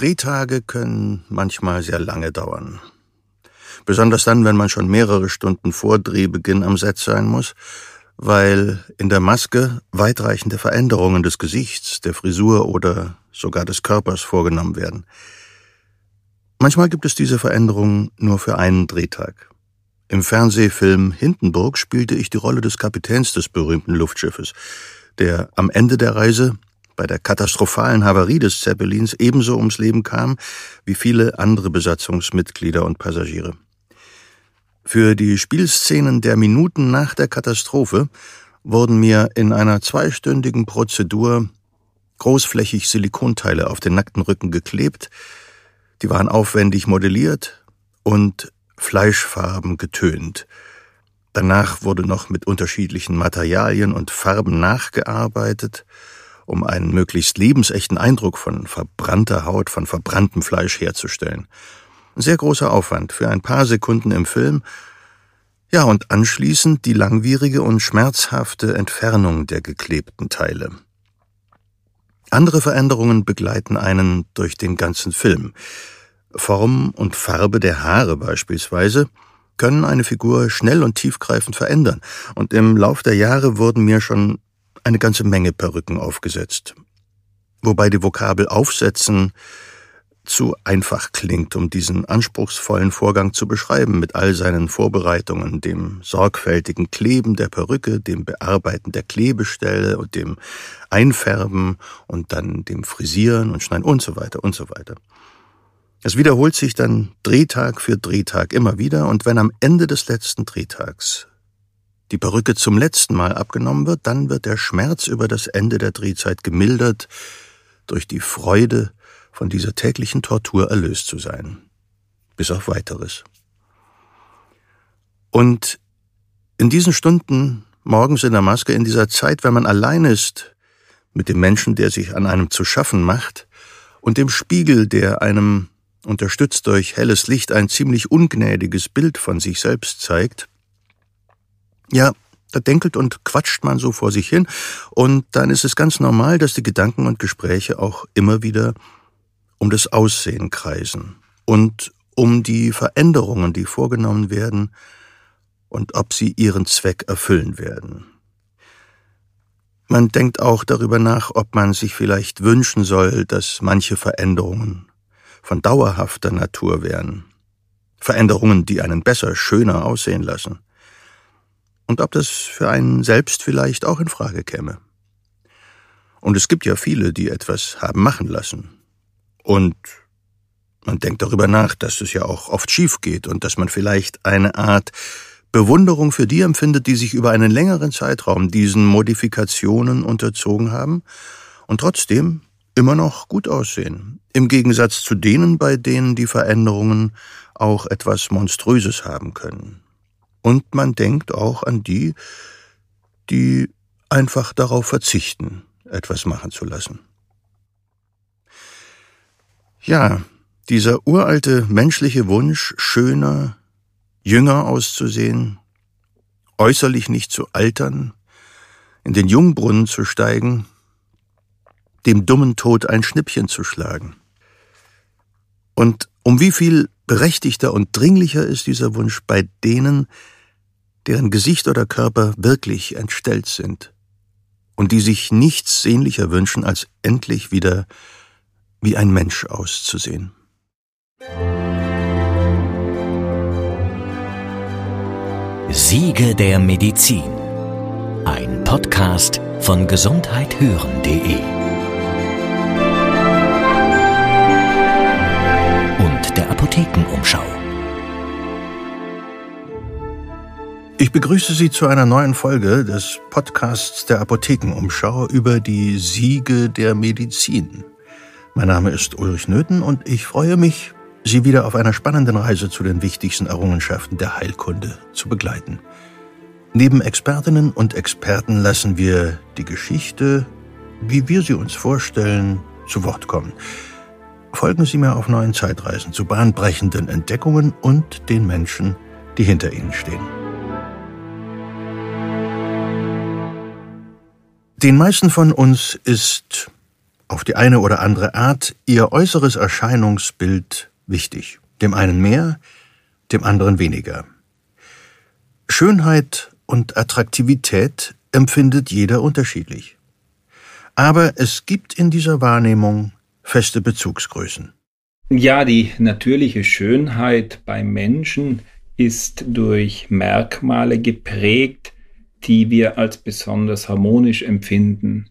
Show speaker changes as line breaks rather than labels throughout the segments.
Drehtage können manchmal sehr lange dauern. Besonders dann, wenn man schon mehrere Stunden vor Drehbeginn am Set sein muss, weil in der Maske weitreichende Veränderungen des Gesichts, der Frisur oder sogar des Körpers vorgenommen werden. Manchmal gibt es diese Veränderungen nur für einen Drehtag. Im Fernsehfilm Hindenburg spielte ich die Rolle des Kapitäns des berühmten Luftschiffes, der am Ende der Reise bei der katastrophalen Havarie des Zeppelins ebenso ums Leben kam wie viele andere Besatzungsmitglieder und Passagiere. Für die Spielszenen der Minuten nach der Katastrophe wurden mir in einer zweistündigen Prozedur großflächig Silikonteile auf den nackten Rücken geklebt, die waren aufwendig modelliert und Fleischfarben getönt. Danach wurde noch mit unterschiedlichen Materialien und Farben nachgearbeitet um einen möglichst lebensechten Eindruck von verbrannter Haut, von verbranntem Fleisch herzustellen. sehr großer Aufwand für ein paar Sekunden im Film, ja, und anschließend die langwierige und schmerzhafte Entfernung der geklebten Teile. Andere Veränderungen begleiten einen durch den ganzen Film. Form und Farbe der Haare beispielsweise können eine Figur schnell und tiefgreifend verändern, und im Lauf der Jahre wurden mir schon eine ganze Menge Perücken aufgesetzt. Wobei die Vokabel aufsetzen zu einfach klingt, um diesen anspruchsvollen Vorgang zu beschreiben, mit all seinen Vorbereitungen, dem sorgfältigen Kleben der Perücke, dem Bearbeiten der Klebestelle und dem Einfärben und dann dem Frisieren und Schneiden und so weiter und so weiter. Es wiederholt sich dann Drehtag für Drehtag immer wieder und wenn am Ende des letzten Drehtags die Perücke zum letzten Mal abgenommen wird, dann wird der Schmerz über das Ende der Drehzeit gemildert durch die Freude, von dieser täglichen Tortur erlöst zu sein. Bis auf weiteres. Und in diesen Stunden, morgens in der Maske, in dieser Zeit, wenn man allein ist mit dem Menschen, der sich an einem zu schaffen macht, und dem Spiegel, der einem, unterstützt durch helles Licht, ein ziemlich ungnädiges Bild von sich selbst zeigt, ja, da denkelt und quatscht man so vor sich hin, und dann ist es ganz normal, dass die Gedanken und Gespräche auch immer wieder um das Aussehen kreisen und um die Veränderungen, die vorgenommen werden und ob sie ihren Zweck erfüllen werden. Man denkt auch darüber nach, ob man sich vielleicht wünschen soll, dass manche Veränderungen von dauerhafter Natur wären. Veränderungen, die einen besser, schöner aussehen lassen und ob das für einen selbst vielleicht auch in Frage käme. Und es gibt ja viele, die etwas haben machen lassen. Und man denkt darüber nach, dass es ja auch oft schief geht und dass man vielleicht eine Art Bewunderung für die empfindet, die sich über einen längeren Zeitraum diesen Modifikationen unterzogen haben und trotzdem immer noch gut aussehen, im Gegensatz zu denen, bei denen die Veränderungen auch etwas Monströses haben können. Und man denkt auch an die, die einfach darauf verzichten, etwas machen zu lassen. Ja, dieser uralte menschliche Wunsch, schöner, jünger auszusehen, äußerlich nicht zu altern, in den Jungbrunnen zu steigen, dem dummen Tod ein Schnippchen zu schlagen. Und um wie viel berechtigter und dringlicher ist dieser Wunsch bei denen, deren Gesicht oder Körper wirklich entstellt sind und die sich nichts sehnlicher wünschen, als endlich wieder wie ein Mensch auszusehen.
Siege der Medizin. Ein Podcast von gesundheithören.de Apothekenumschau.
Ich begrüße Sie zu einer neuen Folge des Podcasts der Apothekenumschau über die Siege der Medizin. Mein Name ist Ulrich Nöthen und ich freue mich, Sie wieder auf einer spannenden Reise zu den wichtigsten Errungenschaften der Heilkunde zu begleiten. Neben Expertinnen und Experten lassen wir die Geschichte, wie wir sie uns vorstellen, zu Wort kommen. Folgen Sie mir auf neuen Zeitreisen zu bahnbrechenden Entdeckungen und den Menschen, die hinter ihnen stehen. Den meisten von uns ist auf die eine oder andere Art ihr äußeres Erscheinungsbild wichtig. Dem einen mehr, dem anderen weniger. Schönheit und Attraktivität empfindet jeder unterschiedlich. Aber es gibt in dieser Wahrnehmung feste Bezugsgrößen.
Ja, die natürliche Schönheit beim Menschen ist durch Merkmale geprägt, die wir als besonders harmonisch empfinden.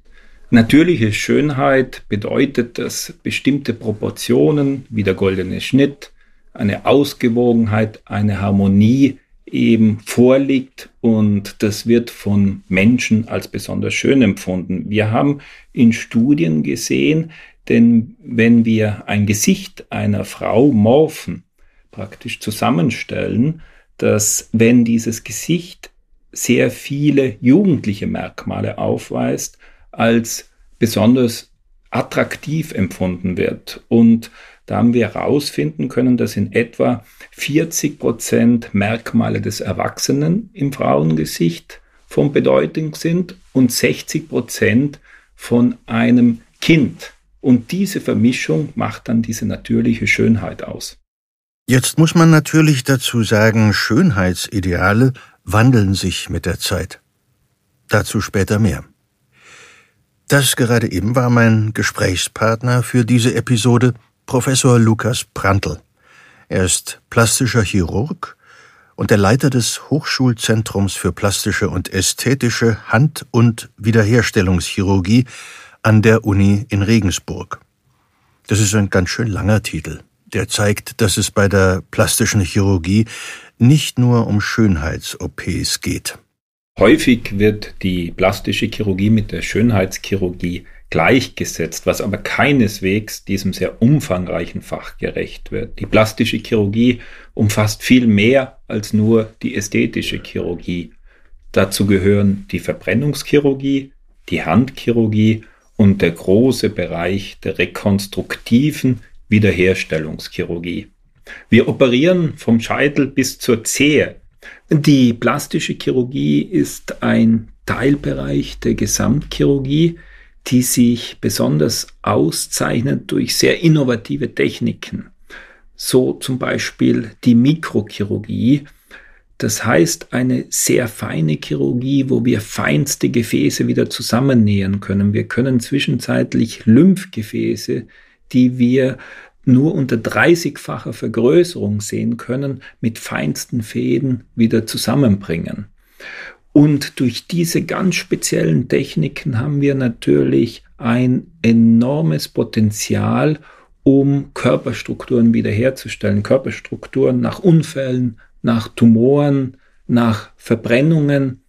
Natürliche Schönheit bedeutet, dass bestimmte Proportionen wie der goldene Schnitt, eine Ausgewogenheit, eine Harmonie eben vorliegt und das wird von Menschen als besonders schön empfunden. Wir haben in Studien gesehen, denn wenn wir ein Gesicht einer Frau morphen, praktisch zusammenstellen, dass wenn dieses Gesicht sehr viele jugendliche Merkmale aufweist, als besonders attraktiv empfunden wird. Und da haben wir herausfinden können, dass in etwa 40 Prozent Merkmale des Erwachsenen im Frauengesicht von Bedeutung sind und 60 Prozent von einem Kind. Und diese Vermischung macht dann diese natürliche Schönheit aus.
Jetzt muss man natürlich dazu sagen, Schönheitsideale wandeln sich mit der Zeit. Dazu später mehr. Das gerade eben war mein Gesprächspartner für diese Episode, Professor Lukas Prantl. Er ist plastischer Chirurg und der Leiter des Hochschulzentrums für plastische und ästhetische Hand- und Wiederherstellungschirurgie an der Uni in Regensburg. Das ist ein ganz schön langer Titel. Der zeigt, dass es bei der plastischen Chirurgie nicht nur um Schönheits-OPs geht.
Häufig wird die plastische Chirurgie mit der Schönheitschirurgie gleichgesetzt, was aber keineswegs diesem sehr umfangreichen Fach gerecht wird. Die plastische Chirurgie umfasst viel mehr als nur die ästhetische Chirurgie. Dazu gehören die Verbrennungschirurgie, die Handchirurgie und der große Bereich der rekonstruktiven Wiederherstellungschirurgie. Wir operieren vom Scheitel bis zur Zehe. Die plastische Chirurgie ist ein Teilbereich der Gesamtchirurgie, die sich besonders auszeichnet durch sehr innovative Techniken. So zum Beispiel die Mikrochirurgie, das heißt eine sehr feine Chirurgie, wo wir feinste Gefäße wieder zusammennähen können. Wir können zwischenzeitlich Lymphgefäße, die wir nur unter 30-facher Vergrößerung sehen können, mit feinsten Fäden wieder zusammenbringen. Und durch diese ganz speziellen Techniken haben wir natürlich ein enormes Potenzial, um Körperstrukturen wiederherzustellen. Körperstrukturen nach Unfällen, nach Tumoren, nach Verbrennungen.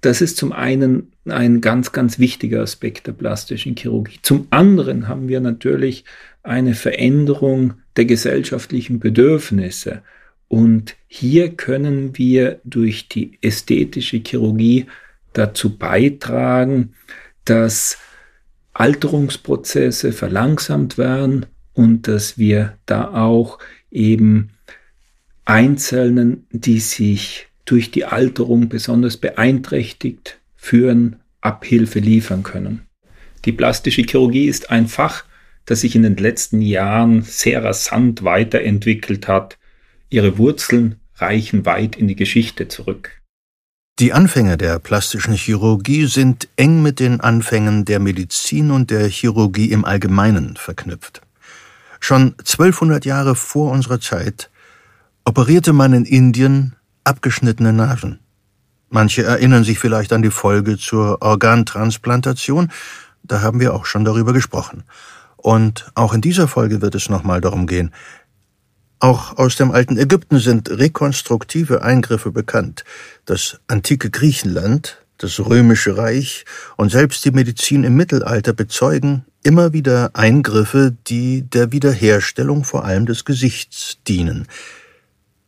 Das ist zum einen ein ganz, ganz wichtiger Aspekt der plastischen Chirurgie. Zum anderen haben wir natürlich eine Veränderung der gesellschaftlichen Bedürfnisse. Und hier können wir durch die ästhetische Chirurgie dazu beitragen, dass Alterungsprozesse verlangsamt werden und dass wir da auch eben Einzelnen, die sich durch die Alterung besonders beeinträchtigt führen, Abhilfe liefern können. Die plastische Chirurgie ist ein Fach, das sich in den letzten Jahren sehr rasant weiterentwickelt hat. Ihre Wurzeln reichen weit in die Geschichte zurück.
Die Anfänge der plastischen Chirurgie sind eng mit den Anfängen der Medizin und der Chirurgie im Allgemeinen verknüpft. Schon 1200 Jahre vor unserer Zeit operierte man in Indien abgeschnittene Nasen. Manche erinnern sich vielleicht an die Folge zur Organtransplantation, da haben wir auch schon darüber gesprochen. Und auch in dieser Folge wird es nochmal darum gehen. Auch aus dem alten Ägypten sind rekonstruktive Eingriffe bekannt. Das antike Griechenland, das römische Reich und selbst die Medizin im Mittelalter bezeugen immer wieder Eingriffe, die der Wiederherstellung vor allem des Gesichts dienen.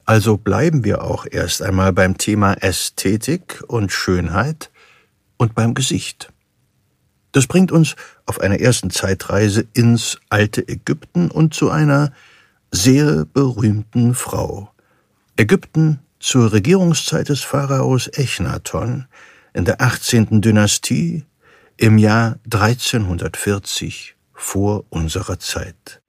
Also bleiben wir auch erst einmal beim Thema Ästhetik und Schönheit und beim Gesicht. Das bringt uns auf einer ersten Zeitreise ins alte Ägypten und zu einer sehr berühmten Frau. Ägypten zur Regierungszeit des Pharaos Echnaton in der 18. Dynastie im Jahr 1340 vor unserer Zeit.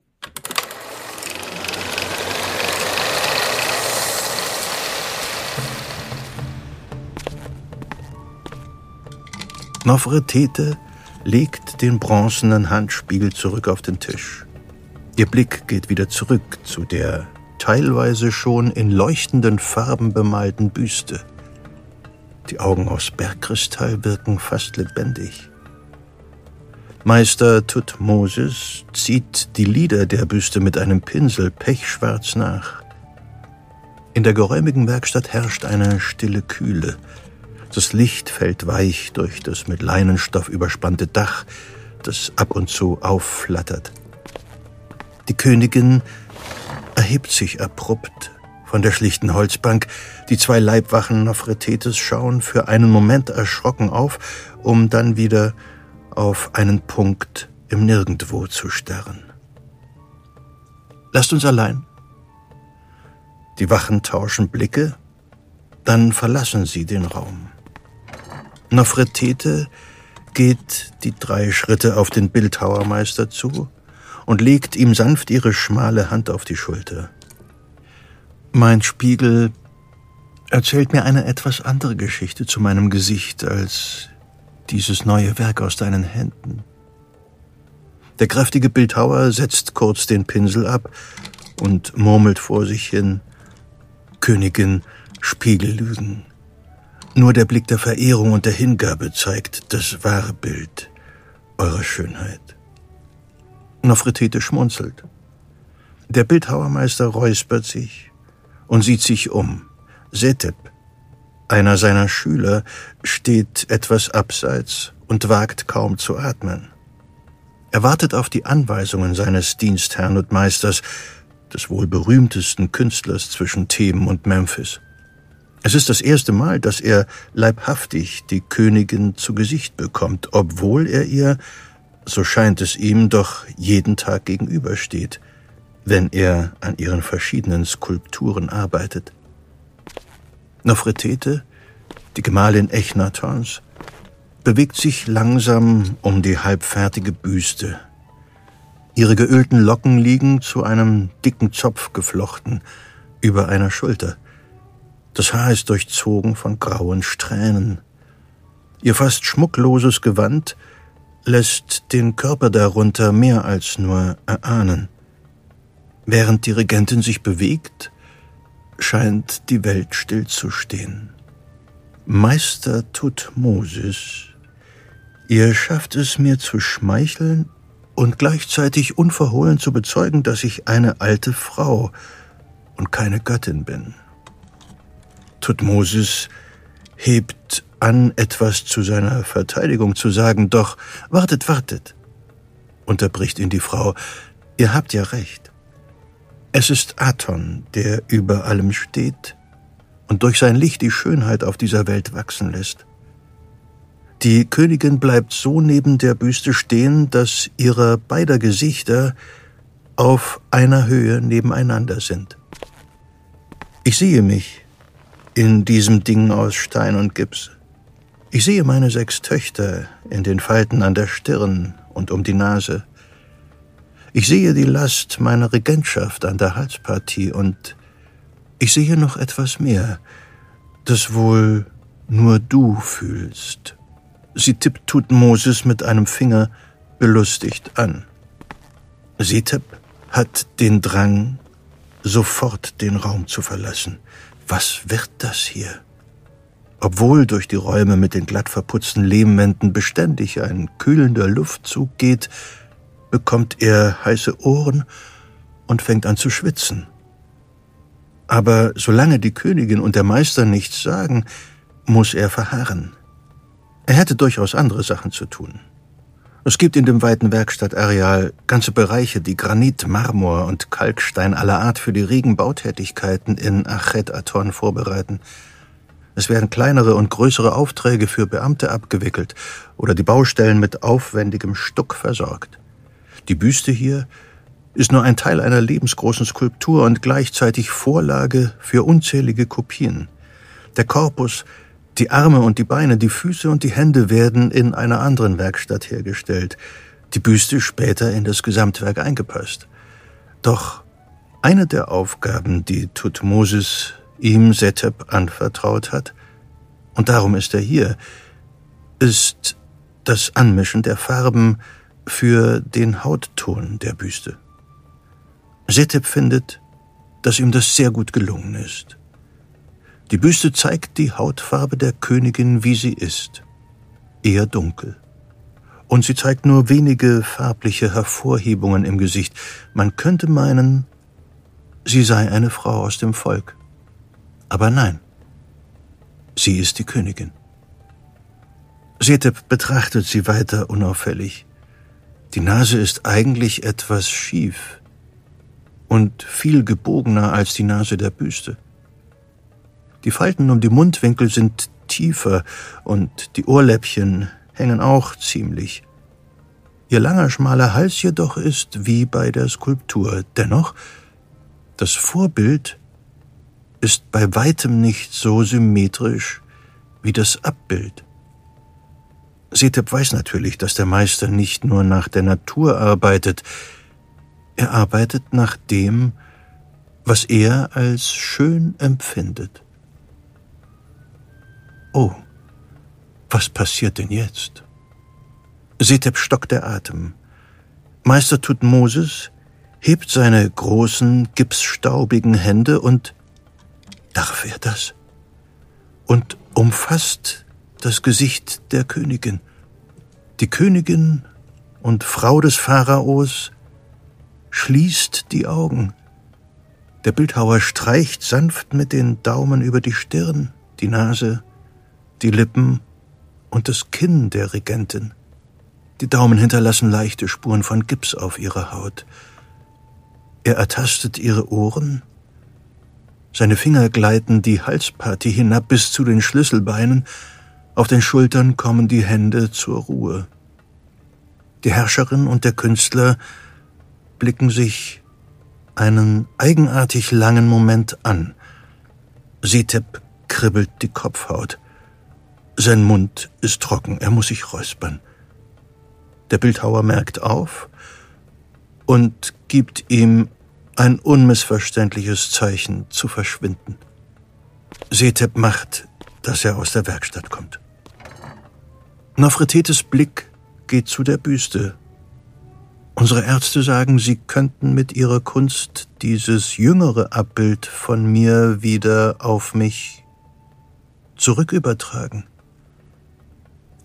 Nofretete legt den bronzenen Handspiegel zurück auf den Tisch. Ihr Blick geht wieder zurück zu der teilweise schon in leuchtenden Farben bemalten Büste. Die Augen aus Bergkristall wirken fast lebendig. Meister Tutmosis zieht die Lider der Büste mit einem Pinsel pechschwarz nach. In der geräumigen Werkstatt herrscht eine stille Kühle. Das Licht fällt weich durch das mit Leinenstoff überspannte Dach, das ab und zu aufflattert. Die Königin erhebt sich abrupt von der schlichten Holzbank. Die zwei Leibwachen Nofretetes schauen für einen Moment erschrocken auf, um dann wieder auf einen Punkt im Nirgendwo zu starren. Lasst uns allein. Die Wachen tauschen Blicke, dann verlassen sie den Raum. Nofretete geht die drei Schritte auf den Bildhauermeister zu und legt ihm sanft ihre schmale Hand auf die Schulter. Mein Spiegel erzählt mir eine etwas andere Geschichte zu meinem Gesicht als dieses neue Werk aus deinen Händen. Der kräftige Bildhauer setzt kurz den Pinsel ab und murmelt vor sich hin Königin Spiegellügen. Nur der Blick der Verehrung und der Hingabe zeigt das wahre Bild eurer Schönheit. Nofretete schmunzelt. Der Bildhauermeister räuspert sich und sieht sich um. Setep, einer seiner Schüler, steht etwas abseits und wagt kaum zu atmen. Er wartet auf die Anweisungen seines Dienstherrn und Meisters, des wohl berühmtesten Künstlers zwischen Theben und Memphis. Es ist das erste Mal, dass er leibhaftig die Königin zu Gesicht bekommt, obwohl er ihr, so scheint es ihm, doch jeden Tag gegenübersteht, wenn er an ihren verschiedenen Skulpturen arbeitet. Nofretete, die Gemahlin Echnatons, bewegt sich langsam um die halbfertige Büste. Ihre geölten Locken liegen zu einem dicken Zopf geflochten über einer Schulter. Das Haar ist durchzogen von grauen Strähnen. Ihr fast schmuckloses Gewand lässt den Körper darunter mehr als nur erahnen. Während die Regentin sich bewegt, scheint die Welt stillzustehen. Meister Tutmosis, ihr schafft es mir zu schmeicheln und gleichzeitig unverhohlen zu bezeugen, dass ich eine alte Frau und keine Göttin bin. Tutmosis hebt an, etwas zu seiner Verteidigung zu sagen, doch wartet, wartet, unterbricht ihn die Frau, ihr habt ja recht. Es ist Aton, der über allem steht und durch sein Licht die Schönheit auf dieser Welt wachsen lässt. Die Königin bleibt so neben der Büste stehen, dass ihre beider Gesichter auf einer Höhe nebeneinander sind. Ich sehe mich in diesem Ding aus Stein und Gips. Ich sehe meine sechs Töchter in den Falten an der Stirn und um die Nase. Ich sehe die Last meiner Regentschaft an der Halspartie und ich sehe noch etwas mehr, das wohl nur du fühlst. Sie tippt Tutmosis mit einem Finger belustigt an. Sitep hat den Drang, sofort den Raum zu verlassen. Was wird das hier? Obwohl durch die Räume mit den glatt verputzten Lehmwänden beständig ein kühlender Luftzug geht, bekommt er heiße Ohren und fängt an zu schwitzen. Aber solange die Königin und der Meister nichts sagen, muss er verharren. Er hätte durchaus andere Sachen zu tun. Es gibt in dem weiten Werkstattareal ganze Bereiche, die Granit, Marmor und Kalkstein aller Art für die regen Bautätigkeiten in Achet Aton vorbereiten. Es werden kleinere und größere Aufträge für Beamte abgewickelt oder die Baustellen mit aufwendigem Stuck versorgt. Die Büste hier ist nur ein Teil einer lebensgroßen Skulptur und gleichzeitig Vorlage für unzählige Kopien. Der Korpus die Arme und die Beine, die Füße und die Hände werden in einer anderen Werkstatt hergestellt. die Büste später in das Gesamtwerk eingepasst. Doch eine der Aufgaben, die Tutmosis ihm Setep anvertraut hat, und darum ist er hier, ist das Anmischen der Farben für den Hautton der Büste. Setep findet, dass ihm das sehr gut gelungen ist. Die Büste zeigt die Hautfarbe der Königin, wie sie ist, eher dunkel. Und sie zeigt nur wenige farbliche Hervorhebungen im Gesicht. Man könnte meinen, sie sei eine Frau aus dem Volk. Aber nein, sie ist die Königin. Setep betrachtet sie weiter unauffällig. Die Nase ist eigentlich etwas schief und viel gebogener als die Nase der Büste. Die Falten um die Mundwinkel sind tiefer und die Ohrläppchen hängen auch ziemlich. Ihr langer, schmaler Hals jedoch ist wie bei der Skulptur. Dennoch, das Vorbild ist bei weitem nicht so symmetrisch wie das Abbild. Setep weiß natürlich, dass der Meister nicht nur nach der Natur arbeitet, er arbeitet nach dem, was er als schön empfindet. Oh, was passiert denn jetzt? Setep stockt der Atem. Meister Tutmosis hebt seine großen, gipsstaubigen Hände und darf er das? Und umfasst das Gesicht der Königin. Die Königin und Frau des Pharaos schließt die Augen. Der Bildhauer streicht sanft mit den Daumen über die Stirn, die Nase, die Lippen und das Kinn der Regentin. Die Daumen hinterlassen leichte Spuren von Gips auf ihrer Haut. Er ertastet ihre Ohren. Seine Finger gleiten die Halspartie hinab bis zu den Schlüsselbeinen. Auf den Schultern kommen die Hände zur Ruhe. Die Herrscherin und der Künstler blicken sich einen eigenartig langen Moment an. Setep kribbelt die Kopfhaut. Sein Mund ist trocken, er muss sich räuspern. Der Bildhauer merkt auf und gibt ihm ein unmissverständliches Zeichen zu verschwinden. Setep macht, dass er aus der Werkstatt kommt. Nofretetes Blick geht zu der Büste. Unsere Ärzte sagen, sie könnten mit ihrer Kunst dieses jüngere Abbild von mir wieder auf mich zurückübertragen.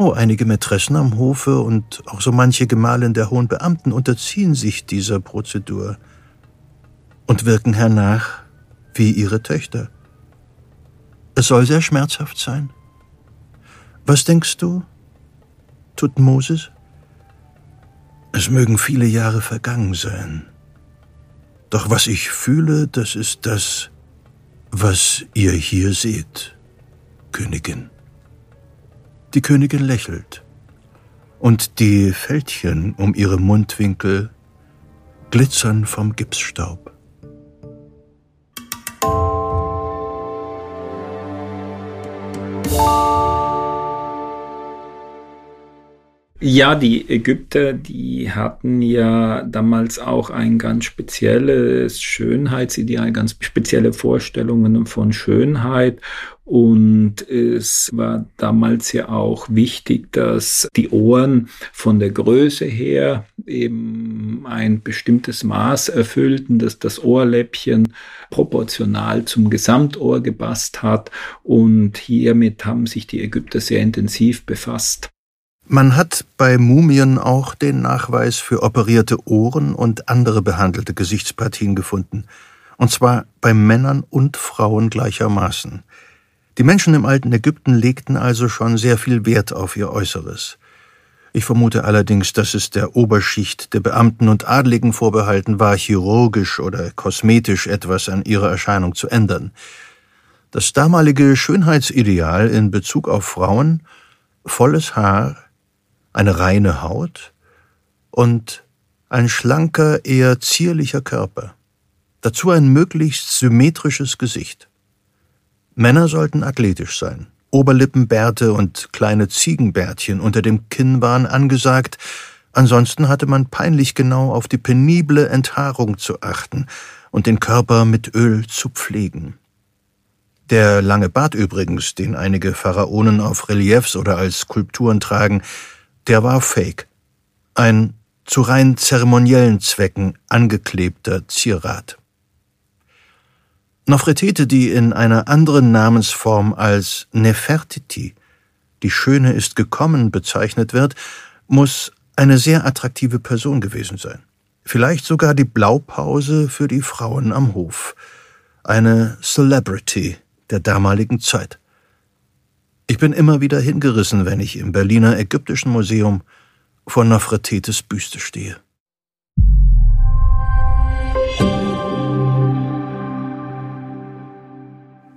Oh, einige Mätressen am Hofe und auch so manche Gemahlin der hohen Beamten unterziehen sich dieser Prozedur und wirken hernach wie ihre Töchter. Es soll sehr schmerzhaft sein. Was denkst du, tut Moses? Es mögen viele Jahre vergangen sein. Doch was ich fühle, das ist das, was ihr hier seht, Königin. Die Königin lächelt, und die Fältchen um ihre Mundwinkel glitzern vom Gipsstaub.
Ja, die Ägypter, die hatten ja damals auch ein ganz spezielles Schönheitsideal, ganz spezielle Vorstellungen von Schönheit. Und es war damals ja auch wichtig, dass die Ohren von der Größe her eben ein bestimmtes Maß erfüllten, dass das Ohrläppchen proportional zum Gesamtohr gepasst hat. Und hiermit haben sich die Ägypter sehr intensiv befasst.
Man hat bei Mumien auch den Nachweis für operierte Ohren und andere behandelte Gesichtspartien gefunden, und zwar bei Männern und Frauen gleichermaßen. Die Menschen im alten Ägypten legten also schon sehr viel Wert auf ihr Äußeres. Ich vermute allerdings, dass es der Oberschicht der Beamten und Adligen vorbehalten war, chirurgisch oder kosmetisch etwas an ihrer Erscheinung zu ändern. Das damalige Schönheitsideal in Bezug auf Frauen volles Haar, eine reine Haut und ein schlanker, eher zierlicher Körper. Dazu ein möglichst symmetrisches Gesicht. Männer sollten athletisch sein. Oberlippenbärte und kleine Ziegenbärtchen unter dem Kinn waren angesagt, Ansonsten hatte man peinlich genau auf die penible Enthaarung zu achten und den Körper mit Öl zu pflegen. Der lange Bart übrigens, den einige Pharaonen auf Reliefs oder als Skulpturen tragen, der war fake. Ein zu rein zeremoniellen Zwecken angeklebter Zierat. Nofretete, die in einer anderen Namensform als Nefertiti, die Schöne ist gekommen, bezeichnet wird, muss eine sehr attraktive Person gewesen sein. Vielleicht sogar die Blaupause für die Frauen am Hof. Eine Celebrity der damaligen Zeit. Ich bin immer wieder hingerissen, wenn ich im Berliner Ägyptischen Museum vor Nofretetes Büste stehe.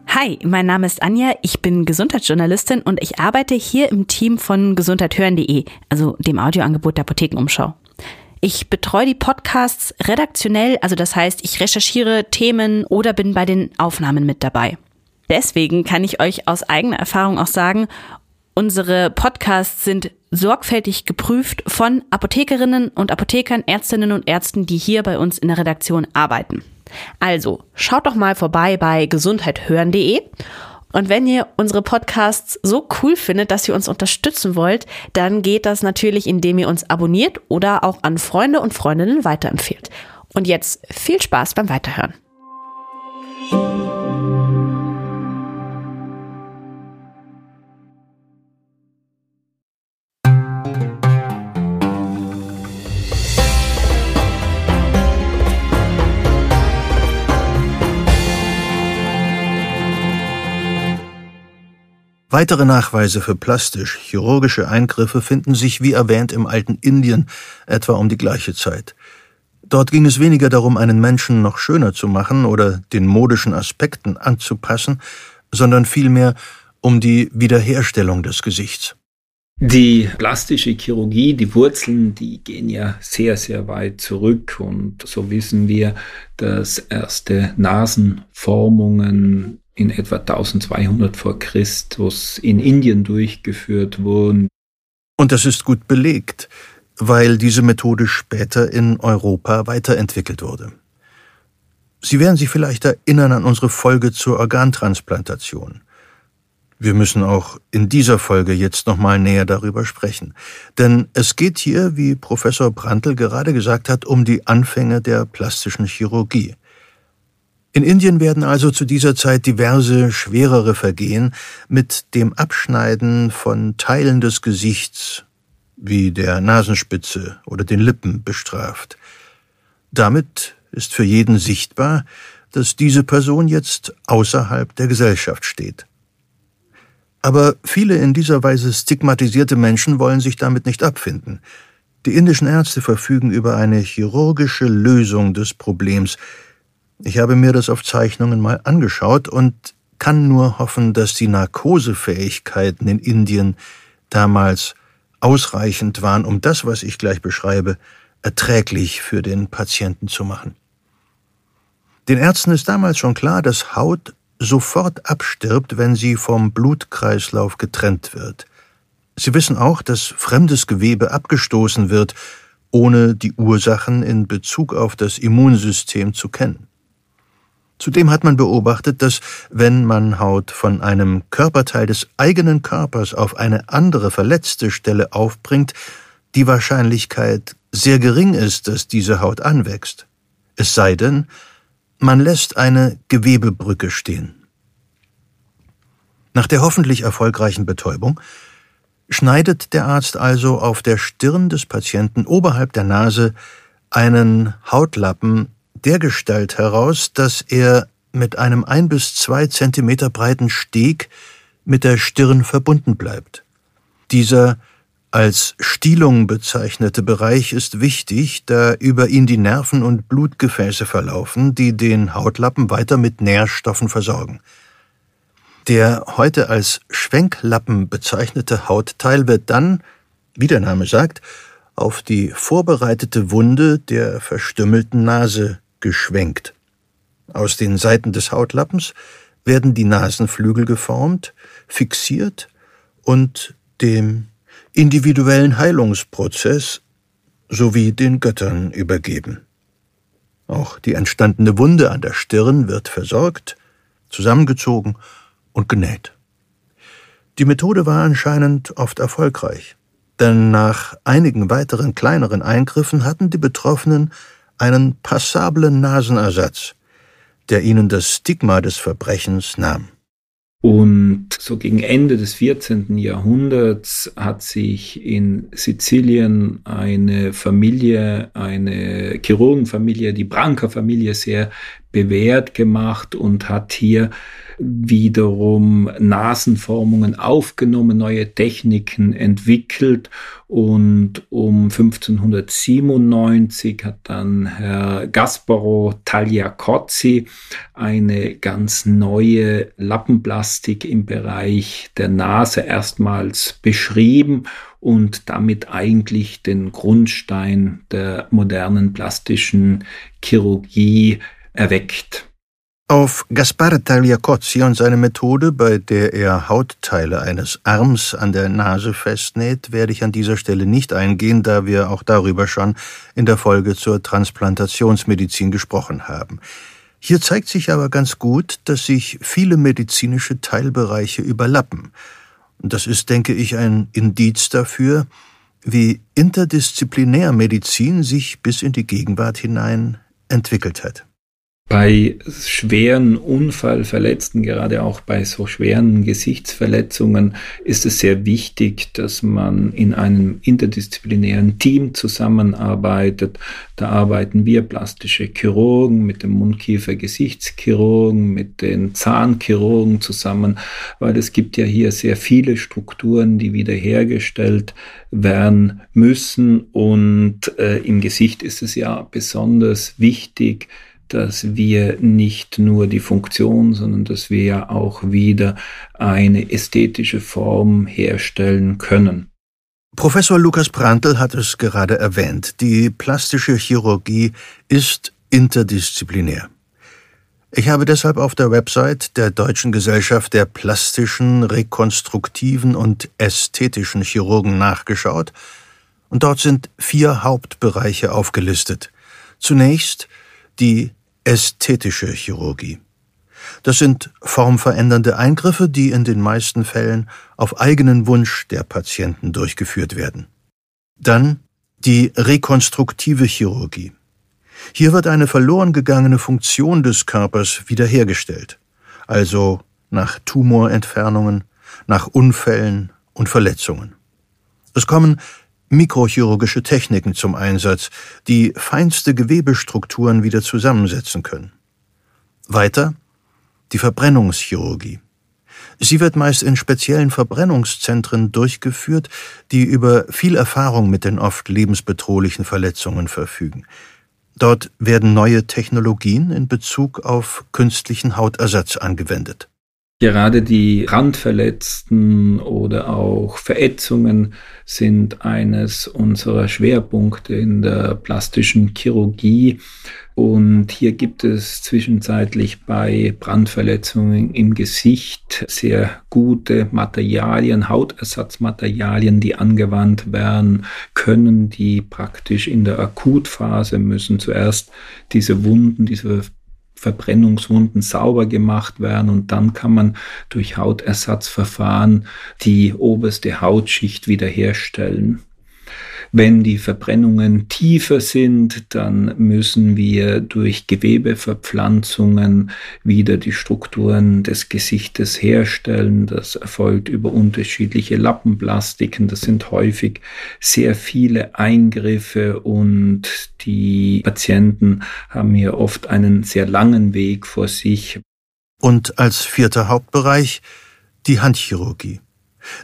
Hi, mein Name ist Anja, ich bin Gesundheitsjournalistin und ich arbeite hier im Team von gesundheithören.de, also dem Audioangebot der Apothekenumschau. Ich betreue die Podcasts redaktionell, also das heißt, ich recherchiere Themen oder bin bei den Aufnahmen mit dabei. Deswegen kann ich euch aus eigener Erfahrung auch sagen, unsere Podcasts sind sorgfältig geprüft von Apothekerinnen und Apothekern, Ärztinnen und Ärzten, die hier bei uns in der Redaktion arbeiten. Also, schaut doch mal vorbei bei gesundheithören.de. Und wenn ihr unsere Podcasts so cool findet, dass ihr uns unterstützen wollt, dann geht das natürlich, indem ihr uns abonniert oder auch an Freunde und Freundinnen weiterempfehlt. Und jetzt viel Spaß beim Weiterhören.
Weitere Nachweise für plastisch-chirurgische Eingriffe finden sich wie erwähnt im alten Indien, etwa um die gleiche Zeit. Dort ging es weniger darum, einen Menschen noch schöner zu machen oder den modischen Aspekten anzupassen, sondern vielmehr um die Wiederherstellung des Gesichts.
Die plastische Chirurgie, die Wurzeln, die gehen ja sehr, sehr weit zurück und so wissen wir, dass erste Nasenformungen in etwa 1200 vor Christus in Indien durchgeführt wurden.
Und das ist gut belegt, weil diese Methode später in Europa weiterentwickelt wurde. Sie werden sich vielleicht erinnern an unsere Folge zur Organtransplantation. Wir müssen auch in dieser Folge jetzt nochmal näher darüber sprechen. Denn es geht hier, wie Professor Brandl gerade gesagt hat, um die Anfänge der plastischen Chirurgie. In Indien werden also zu dieser Zeit diverse schwerere Vergehen mit dem Abschneiden von Teilen des Gesichts, wie der Nasenspitze oder den Lippen, bestraft. Damit ist für jeden sichtbar, dass diese Person jetzt außerhalb der Gesellschaft steht. Aber viele in dieser Weise stigmatisierte Menschen wollen sich damit nicht abfinden. Die indischen Ärzte verfügen über eine chirurgische Lösung des Problems, ich habe mir das auf Zeichnungen mal angeschaut und kann nur hoffen, dass die Narkosefähigkeiten in Indien damals ausreichend waren, um das, was ich gleich beschreibe, erträglich für den Patienten zu machen. Den Ärzten ist damals schon klar, dass Haut sofort abstirbt, wenn sie vom Blutkreislauf getrennt wird. Sie wissen auch, dass fremdes Gewebe abgestoßen wird, ohne die Ursachen in Bezug auf das Immunsystem zu kennen. Zudem hat man beobachtet, dass wenn man Haut von einem Körperteil des eigenen Körpers auf eine andere verletzte Stelle aufbringt, die Wahrscheinlichkeit sehr gering ist, dass diese Haut anwächst. Es sei denn, man lässt eine Gewebebrücke stehen. Nach der hoffentlich erfolgreichen Betäubung schneidet der Arzt also auf der Stirn des Patienten oberhalb der Nase einen Hautlappen dergestalt heraus, dass er mit einem ein bis zwei Zentimeter breiten Steg mit der Stirn verbunden bleibt. Dieser als Stielung bezeichnete Bereich ist wichtig, da über ihn die Nerven und Blutgefäße verlaufen, die den Hautlappen weiter mit Nährstoffen versorgen. Der heute als Schwenklappen bezeichnete Hautteil wird dann, wie der Name sagt, auf die vorbereitete Wunde der verstümmelten Nase geschwenkt. Aus den Seiten des Hautlappens werden die Nasenflügel geformt, fixiert und dem individuellen Heilungsprozess sowie den Göttern übergeben. Auch die entstandene Wunde an der Stirn wird versorgt, zusammengezogen und genäht. Die Methode war anscheinend oft erfolgreich, denn nach einigen weiteren kleineren Eingriffen hatten die Betroffenen einen passablen Nasenersatz, der ihnen das Stigma des Verbrechens nahm.
Und so gegen Ende des 14. Jahrhunderts hat sich in Sizilien eine Familie, eine Chirurgenfamilie, die Branca-Familie sehr bewährt gemacht und hat hier wiederum Nasenformungen aufgenommen, neue Techniken entwickelt und um 1597 hat dann Herr Gasparo Tagliacozzi eine ganz neue Lappenplastik im Bereich der Nase erstmals beschrieben und damit eigentlich den Grundstein der modernen plastischen Chirurgie erweckt.
Auf Gaspar Tagliacozzi und seine Methode, bei der er Hautteile eines Arms an der Nase festnäht, werde ich an dieser Stelle nicht eingehen, da wir auch darüber schon in der Folge zur Transplantationsmedizin gesprochen haben. Hier zeigt sich aber ganz gut, dass sich viele medizinische Teilbereiche überlappen. Und das ist, denke ich, ein Indiz dafür, wie interdisziplinär Medizin sich bis in die Gegenwart hinein entwickelt hat.
Bei schweren Unfallverletzten, gerade auch bei so schweren Gesichtsverletzungen, ist es sehr wichtig, dass man in einem interdisziplinären Team zusammenarbeitet. Da arbeiten wir plastische Chirurgen mit dem Mundkiefer-Gesichtschirurgen, mit den Zahnchirurgen zusammen, weil es gibt ja hier sehr viele Strukturen, die wiederhergestellt werden müssen. Und äh, im Gesicht ist es ja besonders wichtig, dass wir nicht nur die Funktion, sondern dass wir ja auch wieder eine ästhetische Form herstellen können.
Professor Lukas Prantl hat es gerade erwähnt. Die plastische Chirurgie ist interdisziplinär. Ich habe deshalb auf der Website der Deutschen Gesellschaft der plastischen, rekonstruktiven und ästhetischen Chirurgen nachgeschaut, und dort sind vier Hauptbereiche aufgelistet. Zunächst die ästhetische Chirurgie. Das sind formverändernde Eingriffe, die in den meisten Fällen auf eigenen Wunsch der Patienten durchgeführt werden. Dann die rekonstruktive Chirurgie. Hier wird eine verloren gegangene Funktion des Körpers wiederhergestellt, also nach Tumorentfernungen, nach Unfällen und Verletzungen. Es kommen mikrochirurgische Techniken zum Einsatz, die feinste Gewebestrukturen wieder zusammensetzen können. Weiter die Verbrennungschirurgie. Sie wird meist in speziellen Verbrennungszentren durchgeführt, die über viel Erfahrung mit den oft lebensbedrohlichen Verletzungen verfügen. Dort werden neue Technologien in Bezug auf künstlichen Hautersatz angewendet.
Gerade die Randverletzten oder auch Verätzungen sind eines unserer Schwerpunkte in der plastischen Chirurgie. Und hier gibt es zwischenzeitlich bei Brandverletzungen im Gesicht sehr gute Materialien, Hautersatzmaterialien, die angewandt werden können, die praktisch in der Akutphase müssen zuerst diese Wunden, diese Verbrennungswunden sauber gemacht werden und dann kann man durch Hautersatzverfahren die oberste Hautschicht wiederherstellen. Wenn die Verbrennungen tiefer sind, dann müssen wir durch Gewebeverpflanzungen wieder die Strukturen des Gesichtes herstellen. Das erfolgt über unterschiedliche Lappenplastiken. Das sind häufig sehr viele Eingriffe und die Patienten haben hier oft einen sehr langen Weg vor sich.
Und als vierter Hauptbereich die Handchirurgie.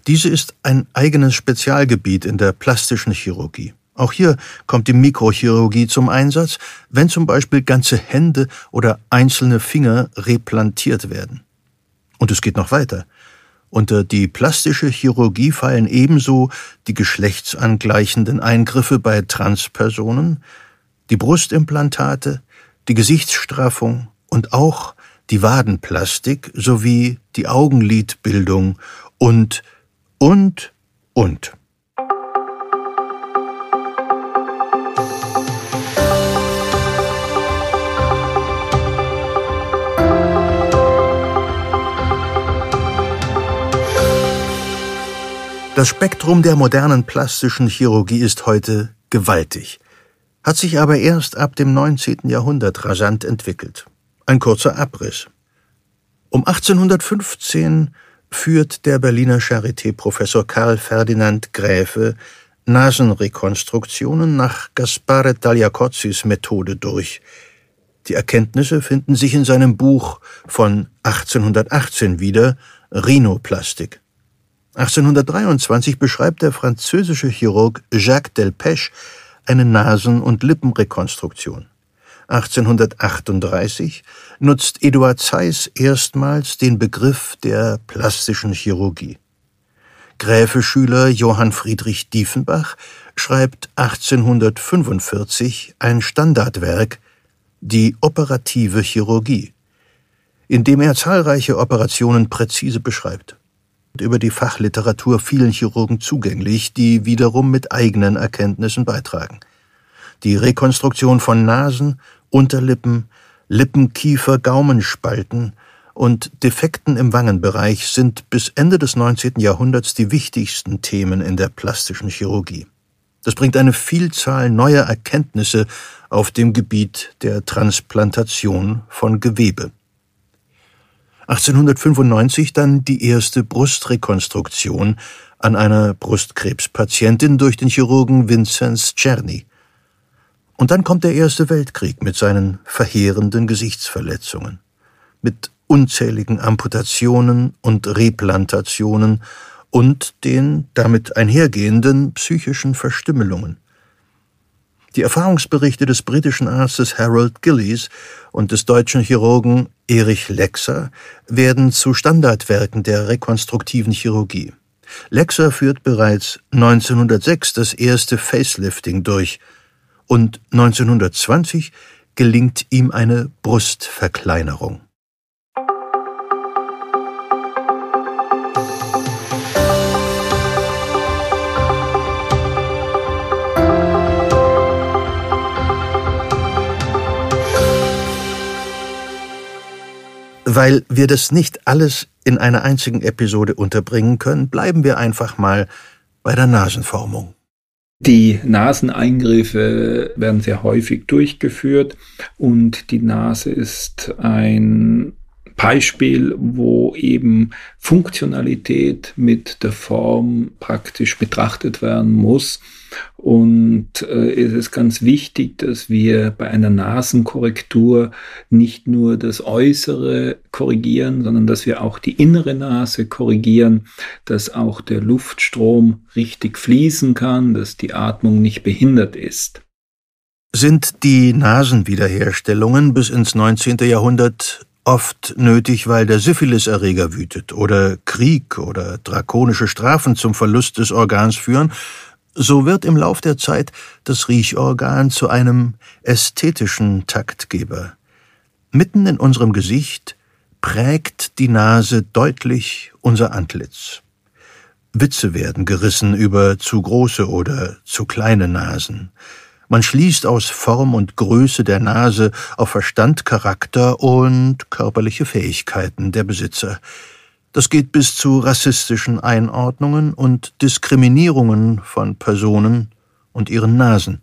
Diese ist ein eigenes Spezialgebiet in der plastischen Chirurgie. Auch hier kommt die Mikrochirurgie zum Einsatz, wenn zum Beispiel ganze Hände oder einzelne Finger replantiert werden. Und es geht noch weiter. Unter die plastische Chirurgie fallen ebenso die geschlechtsangleichenden Eingriffe bei Transpersonen, die Brustimplantate, die Gesichtsstraffung und auch die Wadenplastik sowie die Augenlidbildung und, und, und. Das Spektrum der modernen plastischen Chirurgie ist heute gewaltig, hat sich aber erst ab dem 19. Jahrhundert rasant entwickelt. Ein kurzer Abriss. Um 1815 führt der Berliner Charité-Professor Karl Ferdinand Gräfe Nasenrekonstruktionen nach Gaspare Tagliacozzis Methode durch. Die Erkenntnisse finden sich in seinem Buch von 1818 wieder, Rhinoplastik. 1823 beschreibt der französische Chirurg Jacques Delpech eine Nasen- und Lippenrekonstruktion. 1838 nutzt Eduard Zeiss erstmals den Begriff der plastischen Chirurgie. Gräfeschüler Johann Friedrich Diefenbach schreibt 1845 ein Standardwerk Die operative Chirurgie, in dem er zahlreiche Operationen präzise beschreibt. Über die Fachliteratur vielen Chirurgen zugänglich, die wiederum mit eigenen Erkenntnissen beitragen. Die Rekonstruktion von Nasen, Unterlippen, Lippen, Kiefer, Gaumenspalten und Defekten im Wangenbereich sind bis Ende des 19. Jahrhunderts die wichtigsten Themen in der plastischen Chirurgie. Das bringt eine Vielzahl neuer Erkenntnisse auf dem Gebiet der Transplantation von Gewebe. 1895 dann die erste Brustrekonstruktion an einer Brustkrebspatientin durch den Chirurgen Vinzenz Czerny. Und dann kommt der Erste Weltkrieg mit seinen verheerenden Gesichtsverletzungen, mit unzähligen Amputationen und Replantationen und den damit einhergehenden psychischen Verstümmelungen. Die Erfahrungsberichte des britischen Arztes Harold Gillies und des deutschen Chirurgen Erich Lexer werden zu Standardwerken der rekonstruktiven Chirurgie. Lexer führt bereits 1906 das erste Facelifting durch und 1920 gelingt ihm eine Brustverkleinerung. Weil wir das nicht alles in einer einzigen Episode unterbringen können, bleiben wir einfach mal bei der Nasenformung.
Die Naseneingriffe werden sehr häufig durchgeführt und die Nase ist ein Beispiel, wo eben Funktionalität mit der Form praktisch betrachtet werden muss. Und äh, es ist ganz wichtig, dass wir bei einer Nasenkorrektur nicht nur das Äußere korrigieren, sondern dass wir auch die innere Nase korrigieren, dass auch der Luftstrom richtig fließen kann, dass die Atmung nicht behindert ist.
Sind die Nasenwiederherstellungen bis ins 19. Jahrhundert oft nötig, weil der Syphiliserreger wütet oder Krieg oder drakonische Strafen zum Verlust des Organs führen, so wird im Lauf der Zeit das Riechorgan zu einem ästhetischen Taktgeber. Mitten in unserem Gesicht prägt die Nase deutlich unser Antlitz. Witze werden gerissen über zu große oder zu kleine Nasen. Man schließt aus Form und Größe der Nase auf Verstand, Charakter und körperliche Fähigkeiten der Besitzer. Das geht bis zu rassistischen Einordnungen und Diskriminierungen von Personen und ihren Nasen.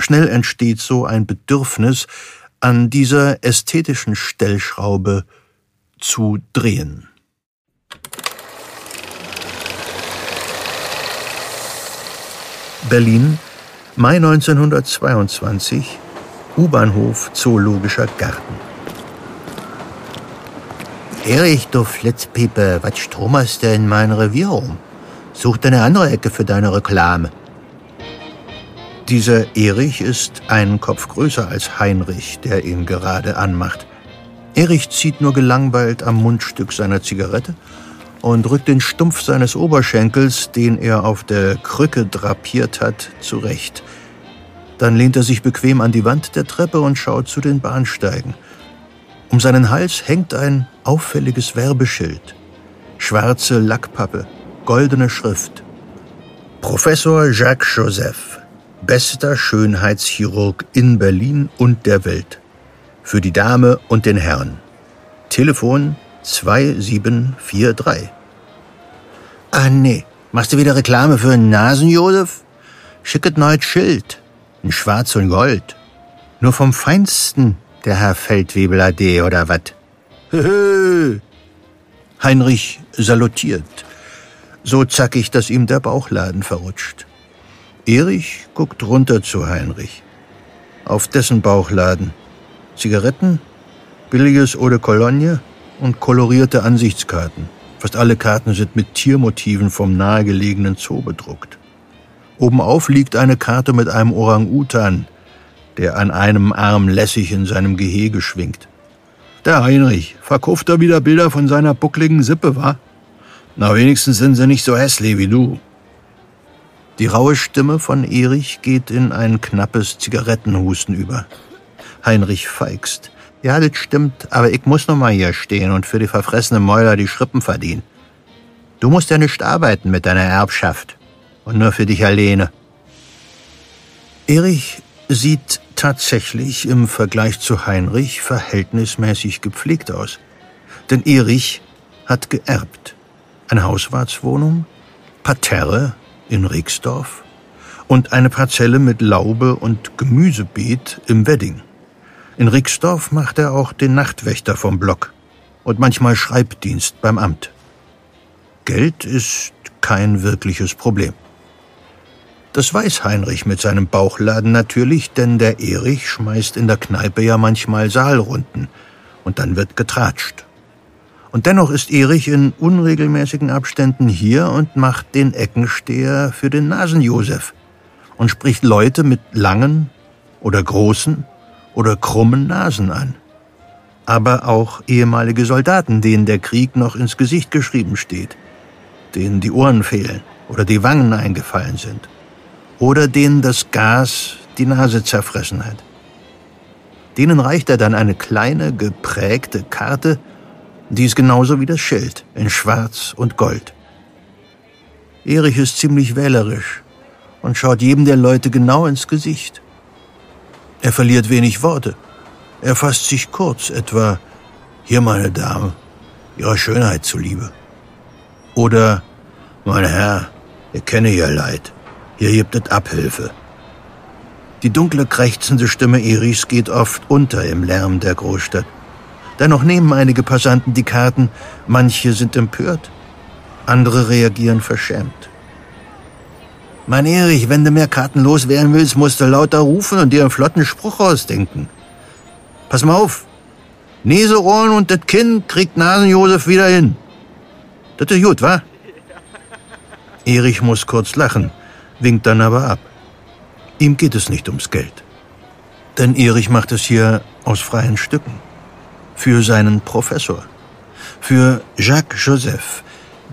Schnell entsteht so ein Bedürfnis, an dieser ästhetischen Stellschraube zu drehen. Berlin, Mai 1922, U-Bahnhof Zoologischer Garten.
Erich, du Flitzpiepe, was strommerst du in mein Revier um? Such dir eine andere Ecke für deine Reklame.
Dieser Erich ist einen Kopf größer als Heinrich, der ihn gerade anmacht. Erich zieht nur gelangweilt am Mundstück seiner Zigarette und rückt den Stumpf seines Oberschenkels, den er auf der Krücke drapiert hat, zurecht. Dann lehnt er sich bequem an die Wand der Treppe und schaut zu den Bahnsteigen. Um seinen Hals hängt ein auffälliges Werbeschild. Schwarze Lackpappe, goldene Schrift. Professor Jacques Joseph, bester Schönheitschirurg in Berlin und der Welt. Für die Dame und den Herrn. Telefon 2743.
Ah, nee,
Machst du wieder Reklame für einen Nasenjosef? Schicket neues Schild. In Schwarz und Gold. Nur vom Feinsten, der Herr Feldwebel AD, oder wat? Heinrich salutiert. So zackig, dass ihm der Bauchladen verrutscht. Erich guckt runter zu Heinrich. Auf dessen Bauchladen. Zigaretten, billiges Eau de Cologne und kolorierte Ansichtskarten. Fast alle Karten sind mit Tiermotiven vom nahegelegenen Zoo bedruckt. Obenauf liegt eine Karte mit einem Orang-Utan, der an einem Arm lässig in seinem Gehege schwingt. Der Heinrich, verkauft er wieder Bilder von seiner buckligen Sippe, wa? Na, wenigstens sind sie nicht so hässlich wie du. Die raue Stimme von Erich geht in ein knappes Zigarettenhusten über. Heinrich feigst. Ja, das stimmt, aber ich muss noch mal hier stehen und für die verfressene Mäuler die Schrippen verdienen. Du musst ja nicht arbeiten mit deiner Erbschaft. Und nur für dich alleine. Erich sieht tatsächlich im Vergleich zu Heinrich verhältnismäßig gepflegt aus. Denn Erich hat geerbt. Eine Hauswartswohnung, Parterre in Rixdorf und eine Parzelle mit Laube und Gemüsebeet im Wedding. In Rixdorf macht er auch den Nachtwächter vom Block und manchmal Schreibdienst beim Amt. Geld ist kein wirkliches Problem. Das weiß Heinrich mit seinem Bauchladen natürlich, denn der Erich schmeißt in der Kneipe ja manchmal Saalrunden und dann wird getratscht. Und dennoch ist Erich in unregelmäßigen Abständen hier und macht den Eckensteher für den Nasenjosef und spricht Leute mit langen oder großen oder krummen Nasen an. Aber auch ehemalige Soldaten, denen der Krieg noch ins Gesicht geschrieben steht, denen die Ohren fehlen oder die Wangen eingefallen sind oder denen das Gas die Nase zerfressen hat. Denen reicht er dann eine kleine, geprägte Karte, die ist genauso wie das Schild, in Schwarz und Gold. Erich ist ziemlich wählerisch und schaut jedem der Leute genau ins Gesicht. Er verliert wenig Worte. Er fasst sich kurz, etwa, hier, meine Dame, Ihrer Schönheit zuliebe. Oder, mein Herr, ich kenne Ihr Leid. Hier gibt es Abhilfe. Die dunkle, krächzende Stimme Erichs geht oft unter im Lärm der Großstadt. Dennoch nehmen einige Passanten die Karten, manche sind empört, andere reagieren verschämt. Mein Erich, wenn du mehr Karten loswerden willst, musst du lauter rufen und dir einen flotten Spruch ausdenken. Pass mal auf. Neseohren und das Kinn kriegt Nasenjosef wieder hin. Das ist gut, wa? Erich muss kurz lachen, winkt dann aber ab. Ihm geht es nicht ums Geld. Denn Erich macht es hier aus freien Stücken. Für seinen Professor. Für Jacques Joseph,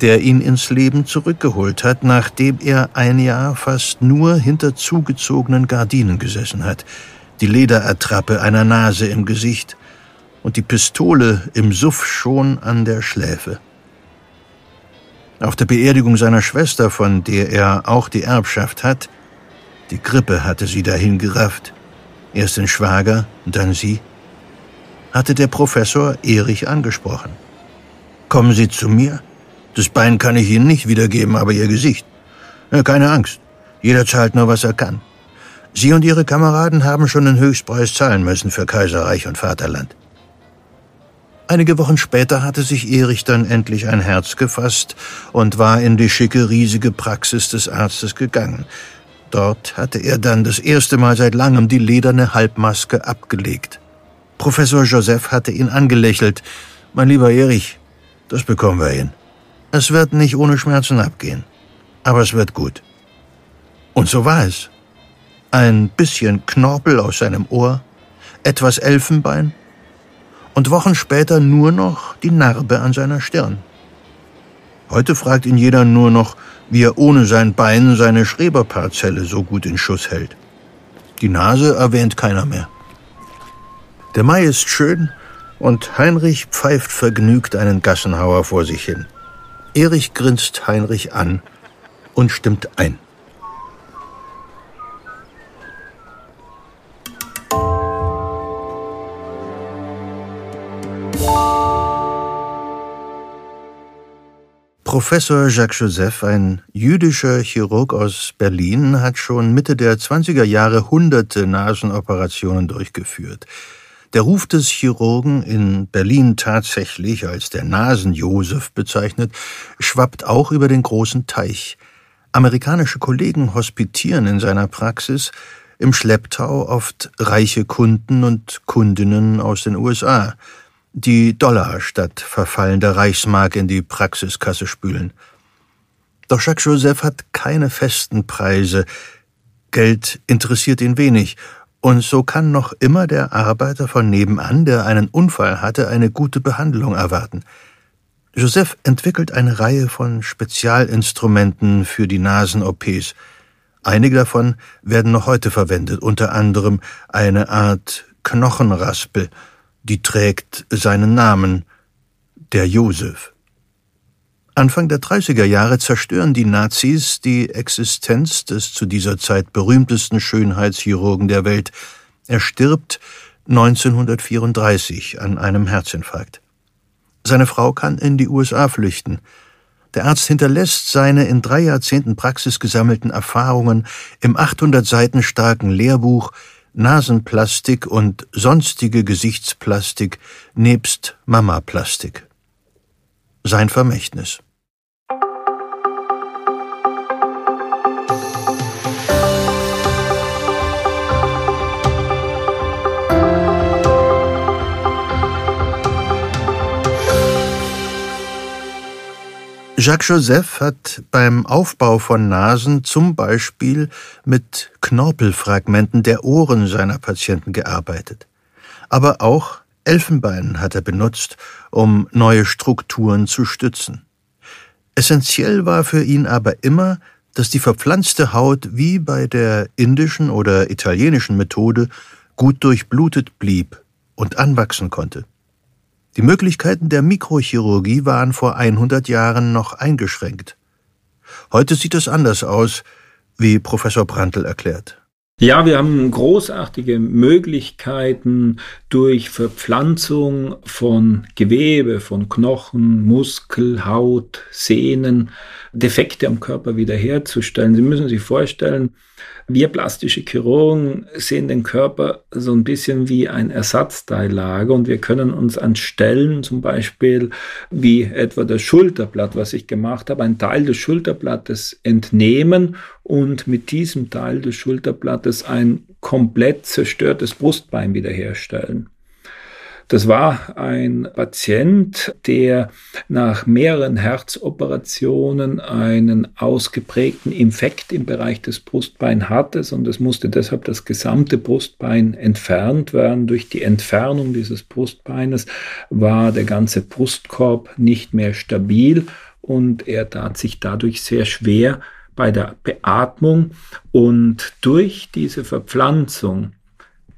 der ihn ins Leben zurückgeholt hat, nachdem er ein Jahr fast nur hinter zugezogenen Gardinen gesessen hat, die Lederattrappe einer Nase im Gesicht und die Pistole im Suff schon an der Schläfe. Auf der Beerdigung seiner Schwester, von der er auch die Erbschaft hat, die Grippe hatte sie dahin gerafft, erst den Schwager, dann sie, hatte der Professor Erich angesprochen. Kommen Sie zu mir? Das Bein kann ich Ihnen nicht wiedergeben, aber Ihr Gesicht. Keine Angst. Jeder zahlt nur, was er kann. Sie und Ihre Kameraden haben schon den Höchstpreis zahlen müssen für Kaiserreich und Vaterland. Einige Wochen später hatte sich Erich dann endlich ein Herz gefasst und war in die schicke, riesige Praxis des Arztes gegangen. Dort hatte er dann das erste Mal seit langem die lederne Halbmaske abgelegt. Professor Joseph hatte ihn angelächelt. Mein lieber Erich, das bekommen wir hin. Es wird nicht ohne Schmerzen abgehen. Aber es wird gut. Und so war es. Ein bisschen Knorpel aus seinem Ohr, etwas Elfenbein und Wochen später nur noch die Narbe an seiner Stirn. Heute fragt ihn jeder nur noch, wie er ohne sein Bein seine Schreberparzelle so gut in Schuss hält. Die Nase erwähnt keiner mehr. Der Mai ist schön und Heinrich pfeift vergnügt einen Gassenhauer vor sich hin. Erich grinst Heinrich an und stimmt ein. Professor Jacques Joseph, ein jüdischer Chirurg aus Berlin, hat schon Mitte der 20er Jahre hunderte Nasenoperationen durchgeführt. Der Ruf des Chirurgen, in Berlin tatsächlich als der Nasen-Josef bezeichnet, schwappt auch über den großen Teich. Amerikanische Kollegen hospitieren in seiner Praxis im Schlepptau oft reiche Kunden und Kundinnen aus den USA, die Dollar statt verfallender Reichsmark in die Praxiskasse spülen. Doch Jacques Joseph hat keine festen Preise. Geld interessiert ihn wenig und so kann noch immer der Arbeiter von nebenan, der einen Unfall hatte, eine gute Behandlung erwarten. Joseph entwickelt eine Reihe von Spezialinstrumenten für die Nasen-OPs. Einige davon werden noch heute verwendet, unter anderem eine Art Knochenraspel, die trägt seinen Namen, der Josef. Anfang der 30er Jahre zerstören die Nazis die Existenz des zu dieser Zeit berühmtesten Schönheitschirurgen der Welt. Er stirbt 1934 an einem Herzinfarkt. Seine Frau kann in die USA flüchten. Der Arzt hinterlässt seine in drei Jahrzehnten Praxis gesammelten Erfahrungen im 800 Seiten starken Lehrbuch Nasenplastik und sonstige Gesichtsplastik nebst Mamaplastik. Sein Vermächtnis. Jacques Joseph hat beim Aufbau von Nasen zum Beispiel mit Knorpelfragmenten der Ohren seiner Patienten gearbeitet. Aber auch Elfenbein hat er benutzt, um neue Strukturen zu stützen. Essentiell war für ihn aber immer, dass die verpflanzte Haut wie bei der indischen oder italienischen Methode gut durchblutet blieb und anwachsen konnte. Die Möglichkeiten der Mikrochirurgie waren vor 100 Jahren noch eingeschränkt. Heute sieht es anders aus, wie Professor Brandl erklärt.
Ja, wir haben großartige Möglichkeiten durch Verpflanzung von Gewebe, von Knochen, Muskel, Haut, Sehnen, Defekte am Körper wiederherzustellen. Sie müssen sich vorstellen, wir plastische Chirurgen sehen den Körper so ein bisschen wie ein Ersatzteillager und wir können uns an Stellen, zum Beispiel wie etwa das Schulterblatt, was ich gemacht habe, einen Teil des Schulterblattes entnehmen und mit diesem Teil des Schulterblattes ein komplett zerstörtes Brustbein wiederherstellen. Das war ein Patient, der nach mehreren Herzoperationen einen ausgeprägten Infekt im Bereich des Brustbeins hatte und es musste deshalb das gesamte Brustbein entfernt werden. Durch die Entfernung dieses Brustbeines war der ganze Brustkorb nicht mehr stabil und er tat sich dadurch sehr schwer bei der Beatmung und durch diese Verpflanzung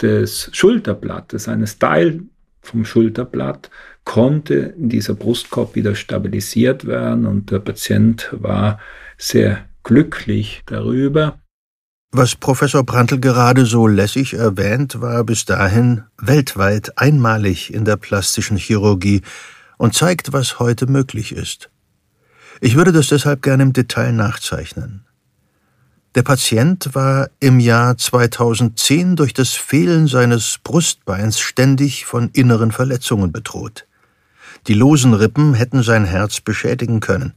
des Schulterblattes, eines Teil vom Schulterblatt, konnte dieser Brustkorb wieder stabilisiert werden und der Patient war sehr glücklich darüber.
Was Professor Prantl gerade so lässig erwähnt, war bis dahin weltweit einmalig in der plastischen Chirurgie und zeigt, was heute möglich ist. Ich würde das deshalb gerne im Detail nachzeichnen. Der Patient war im Jahr 2010 durch das Fehlen seines Brustbeins ständig von inneren Verletzungen bedroht. Die losen Rippen hätten sein Herz beschädigen können.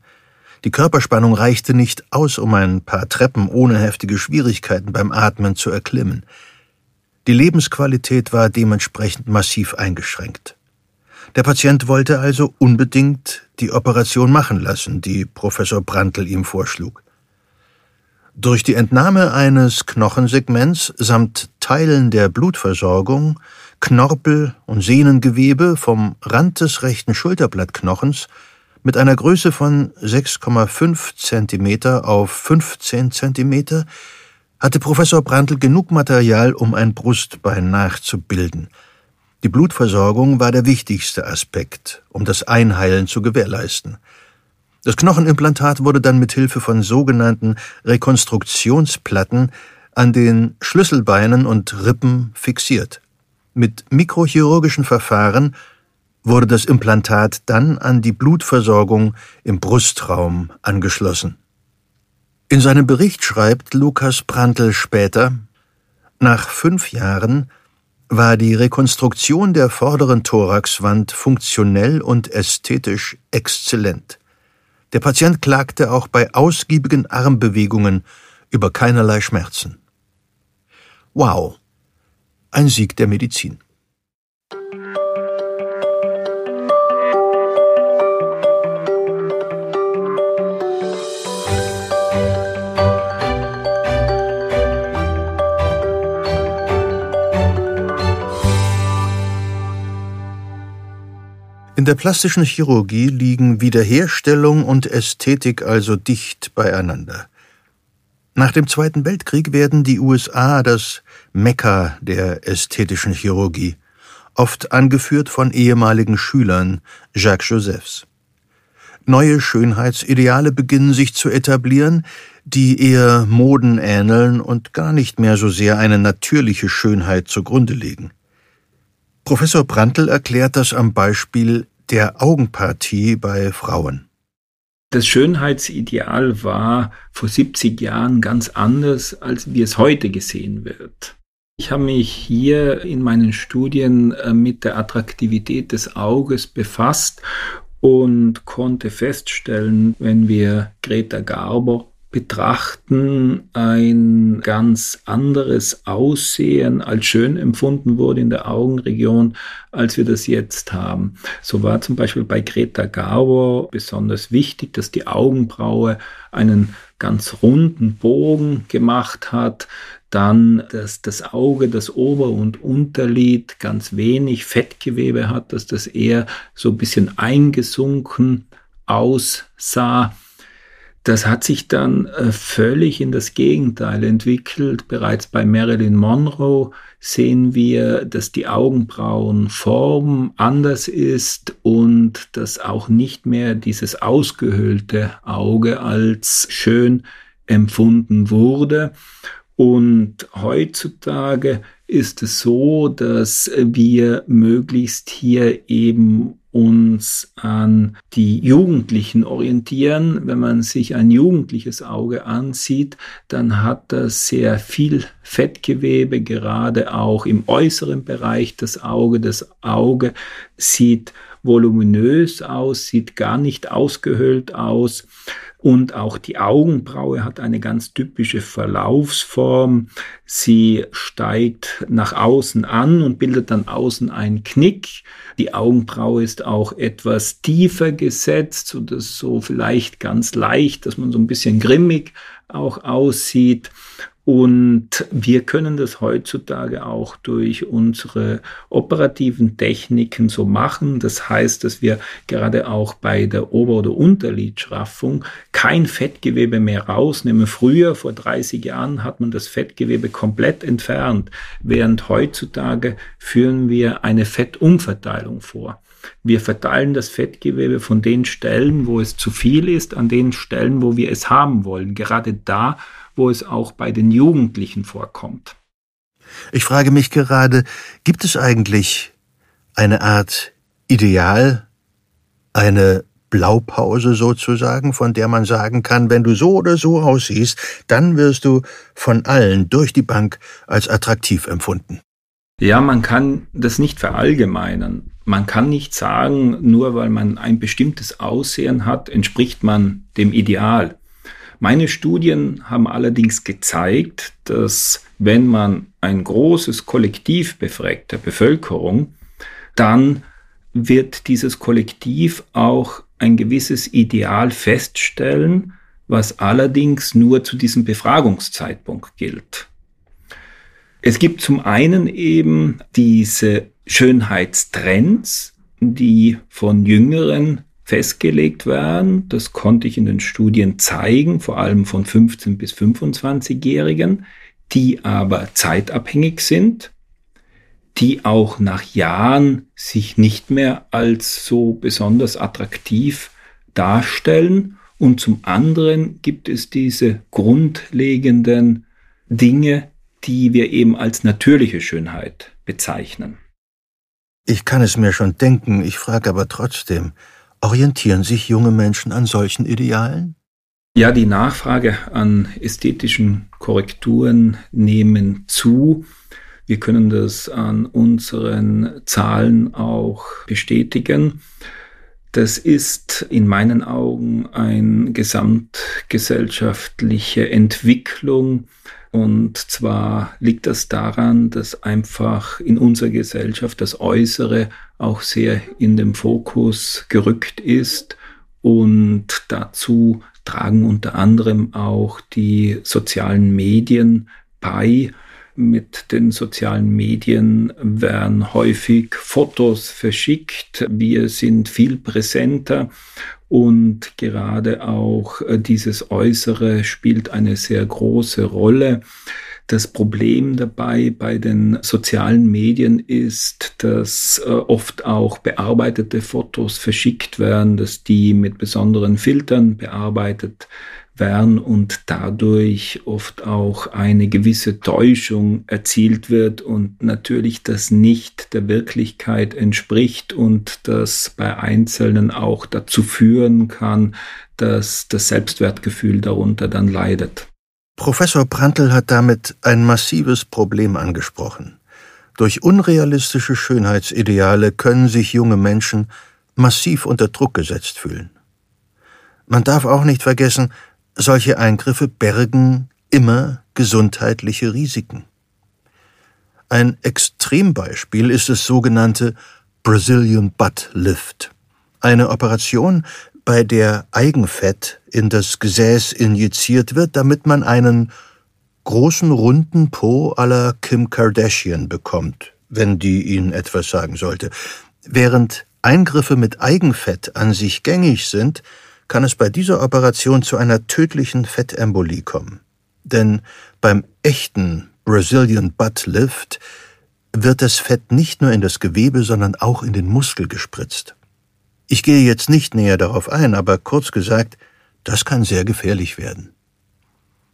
Die Körperspannung reichte nicht aus, um ein paar Treppen ohne heftige Schwierigkeiten beim Atmen zu erklimmen. Die Lebensqualität war dementsprechend massiv eingeschränkt. Der Patient wollte also unbedingt die Operation machen lassen, die Professor Brandl ihm vorschlug. Durch die Entnahme eines Knochensegments samt Teilen der Blutversorgung, Knorpel und Sehnengewebe vom Rand des rechten Schulterblattknochens mit einer Größe von 6,5 cm auf 15 cm hatte Professor Brandl genug Material, um ein Brustbein nachzubilden. Die Blutversorgung war der wichtigste Aspekt, um das Einheilen zu gewährleisten. Das Knochenimplantat wurde dann mit Hilfe von sogenannten Rekonstruktionsplatten an den Schlüsselbeinen und Rippen fixiert. Mit mikrochirurgischen Verfahren wurde das Implantat dann an die Blutversorgung im Brustraum angeschlossen. In seinem Bericht schreibt Lukas Prantl später, nach fünf Jahren war die Rekonstruktion der vorderen Thoraxwand funktionell und ästhetisch exzellent. Der Patient klagte auch bei ausgiebigen Armbewegungen über keinerlei Schmerzen. Wow, ein Sieg der Medizin. In der plastischen Chirurgie liegen Wiederherstellung und Ästhetik also dicht beieinander. Nach dem Zweiten Weltkrieg werden die USA das Mekka der ästhetischen Chirurgie, oft angeführt von ehemaligen Schülern Jacques Josephs. Neue Schönheitsideale beginnen sich zu etablieren, die eher Moden ähneln und gar nicht mehr so sehr eine natürliche Schönheit zugrunde legen. Professor Brandl erklärt das am Beispiel der Augenpartie bei Frauen.
Das Schönheitsideal war vor 70 Jahren ganz anders, als wie es heute gesehen wird. Ich habe mich hier in meinen Studien äh, mit der Attraktivität des Auges befasst und konnte feststellen, wenn wir Greta Garbo betrachten, ein ganz anderes Aussehen als schön empfunden wurde in der Augenregion, als wir das jetzt haben. So war zum Beispiel bei Greta Garbo besonders wichtig, dass die Augenbraue einen ganz runden Bogen gemacht hat, dann, dass das Auge, das Ober- und Unterlid ganz wenig Fettgewebe hat, dass das eher so ein bisschen eingesunken aussah das hat sich dann äh, völlig in das Gegenteil entwickelt. Bereits bei Marilyn Monroe sehen wir, dass die Augenbrauenform anders ist und dass auch nicht mehr dieses ausgehöhlte Auge als schön empfunden wurde. Und heutzutage ist es so, dass wir möglichst hier eben uns an die Jugendlichen orientieren. Wenn man sich ein jugendliches Auge ansieht, dann hat das sehr viel Fettgewebe, gerade auch im äußeren Bereich des Auge. Das Auge sieht voluminös aus, sieht gar nicht ausgehöhlt aus. Und auch die Augenbraue hat eine ganz typische Verlaufsform. Sie steigt nach außen an und bildet dann außen einen Knick. Die Augenbraue ist auch etwas tiefer gesetzt, so dass so vielleicht ganz leicht, dass man so ein bisschen grimmig auch aussieht. Und wir können das heutzutage auch durch unsere operativen Techniken so machen. Das heißt, dass wir gerade auch bei der Ober- oder Unterlidschraffung kein Fettgewebe mehr rausnehmen. Früher, vor 30 Jahren, hat man das Fettgewebe komplett entfernt, während heutzutage führen wir eine Fettumverteilung vor. Wir verteilen das Fettgewebe von den Stellen, wo es zu viel ist, an den Stellen, wo wir es haben wollen. Gerade da, wo es auch bei den Jugendlichen vorkommt.
Ich frage mich gerade, gibt es eigentlich eine Art Ideal, eine Blaupause sozusagen, von der man sagen kann, wenn du so oder so aussiehst, dann wirst du von allen durch die Bank als attraktiv empfunden.
Ja, man kann das nicht verallgemeinern. Man kann nicht sagen, nur weil man ein bestimmtes Aussehen hat, entspricht man dem Ideal. Meine Studien haben allerdings gezeigt, dass wenn man ein großes Kollektiv befragt der Bevölkerung, dann wird dieses Kollektiv auch ein gewisses Ideal feststellen, was allerdings nur zu diesem Befragungszeitpunkt gilt. Es gibt zum einen eben diese Schönheitstrends, die von Jüngeren festgelegt werden. Das konnte ich in den Studien zeigen, vor allem von 15 bis 25-Jährigen, die aber zeitabhängig sind, die auch nach Jahren sich nicht mehr als so besonders attraktiv darstellen. Und zum anderen gibt es diese grundlegenden Dinge, die wir eben als natürliche Schönheit bezeichnen.
Ich kann es mir schon denken, ich frage aber trotzdem, orientieren sich junge Menschen an solchen Idealen?
Ja, die Nachfrage an ästhetischen Korrekturen nehmen zu. Wir können das an unseren Zahlen auch bestätigen. Das ist in meinen Augen eine gesamtgesellschaftliche Entwicklung. Und zwar liegt das daran, dass einfach in unserer Gesellschaft das Äußere auch sehr in den Fokus gerückt ist. Und dazu tragen unter anderem auch die sozialen Medien bei mit den sozialen Medien werden häufig Fotos verschickt. Wir sind viel präsenter und gerade auch äh, dieses Äußere spielt eine sehr große Rolle. Das Problem dabei bei den sozialen Medien ist, dass äh, oft auch bearbeitete Fotos verschickt werden, dass die mit besonderen Filtern bearbeitet werden und dadurch oft auch eine gewisse Täuschung erzielt wird und natürlich das nicht der Wirklichkeit entspricht und das bei Einzelnen auch dazu führen kann, dass das Selbstwertgefühl darunter dann leidet.
Professor Prantl hat damit ein massives Problem angesprochen. Durch unrealistische Schönheitsideale können sich junge Menschen massiv unter Druck gesetzt fühlen. Man darf auch nicht vergessen, solche Eingriffe bergen immer gesundheitliche Risiken. Ein Extrembeispiel ist das sogenannte Brazilian Butt Lift, eine Operation, bei der Eigenfett in das Gesäß injiziert wird, damit man einen großen runden Po la Kim Kardashian bekommt, wenn die Ihnen etwas sagen sollte. Während Eingriffe mit Eigenfett an sich gängig sind, kann es bei dieser Operation zu einer tödlichen Fettembolie kommen. Denn beim echten Brazilian Butt Lift wird das Fett nicht nur in das Gewebe, sondern auch in den Muskel gespritzt. Ich gehe jetzt nicht näher darauf ein, aber kurz gesagt, das kann sehr gefährlich werden.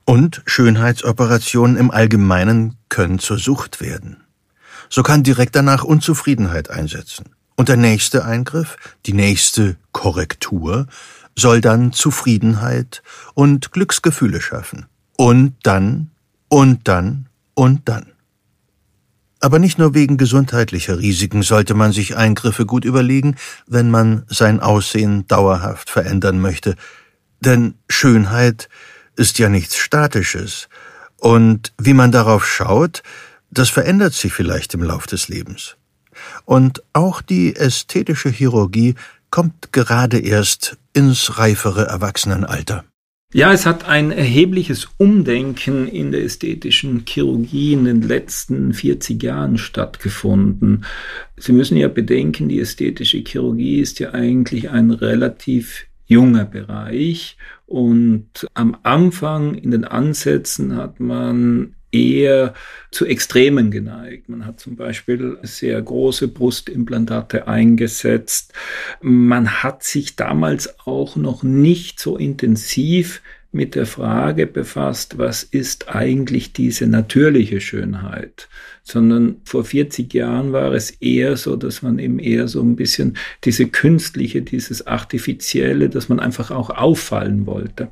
Und Schönheitsoperationen im Allgemeinen können zur Sucht werden. So kann direkt danach Unzufriedenheit einsetzen. Und der nächste Eingriff, die nächste Korrektur, soll dann Zufriedenheit und Glücksgefühle schaffen. Und dann, und dann, und dann. Aber nicht nur wegen gesundheitlicher Risiken sollte man sich Eingriffe gut überlegen, wenn man sein Aussehen dauerhaft verändern möchte. Denn Schönheit ist ja nichts Statisches. Und wie man darauf schaut, das verändert sich vielleicht im Lauf des Lebens. Und auch die ästhetische Chirurgie kommt gerade erst ins reifere Erwachsenenalter.
Ja, es hat ein erhebliches Umdenken in der ästhetischen Chirurgie in den letzten 40 Jahren stattgefunden. Sie müssen ja bedenken, die ästhetische Chirurgie ist ja eigentlich ein relativ junger Bereich und am Anfang in den Ansätzen hat man eher zu Extremen geneigt. Man hat zum Beispiel sehr große Brustimplantate eingesetzt. Man hat sich damals auch noch nicht so intensiv mit der Frage befasst, was ist eigentlich diese natürliche Schönheit, sondern vor 40 Jahren war es eher so, dass man eben eher so ein bisschen diese künstliche, dieses artifizielle, dass man einfach auch auffallen wollte.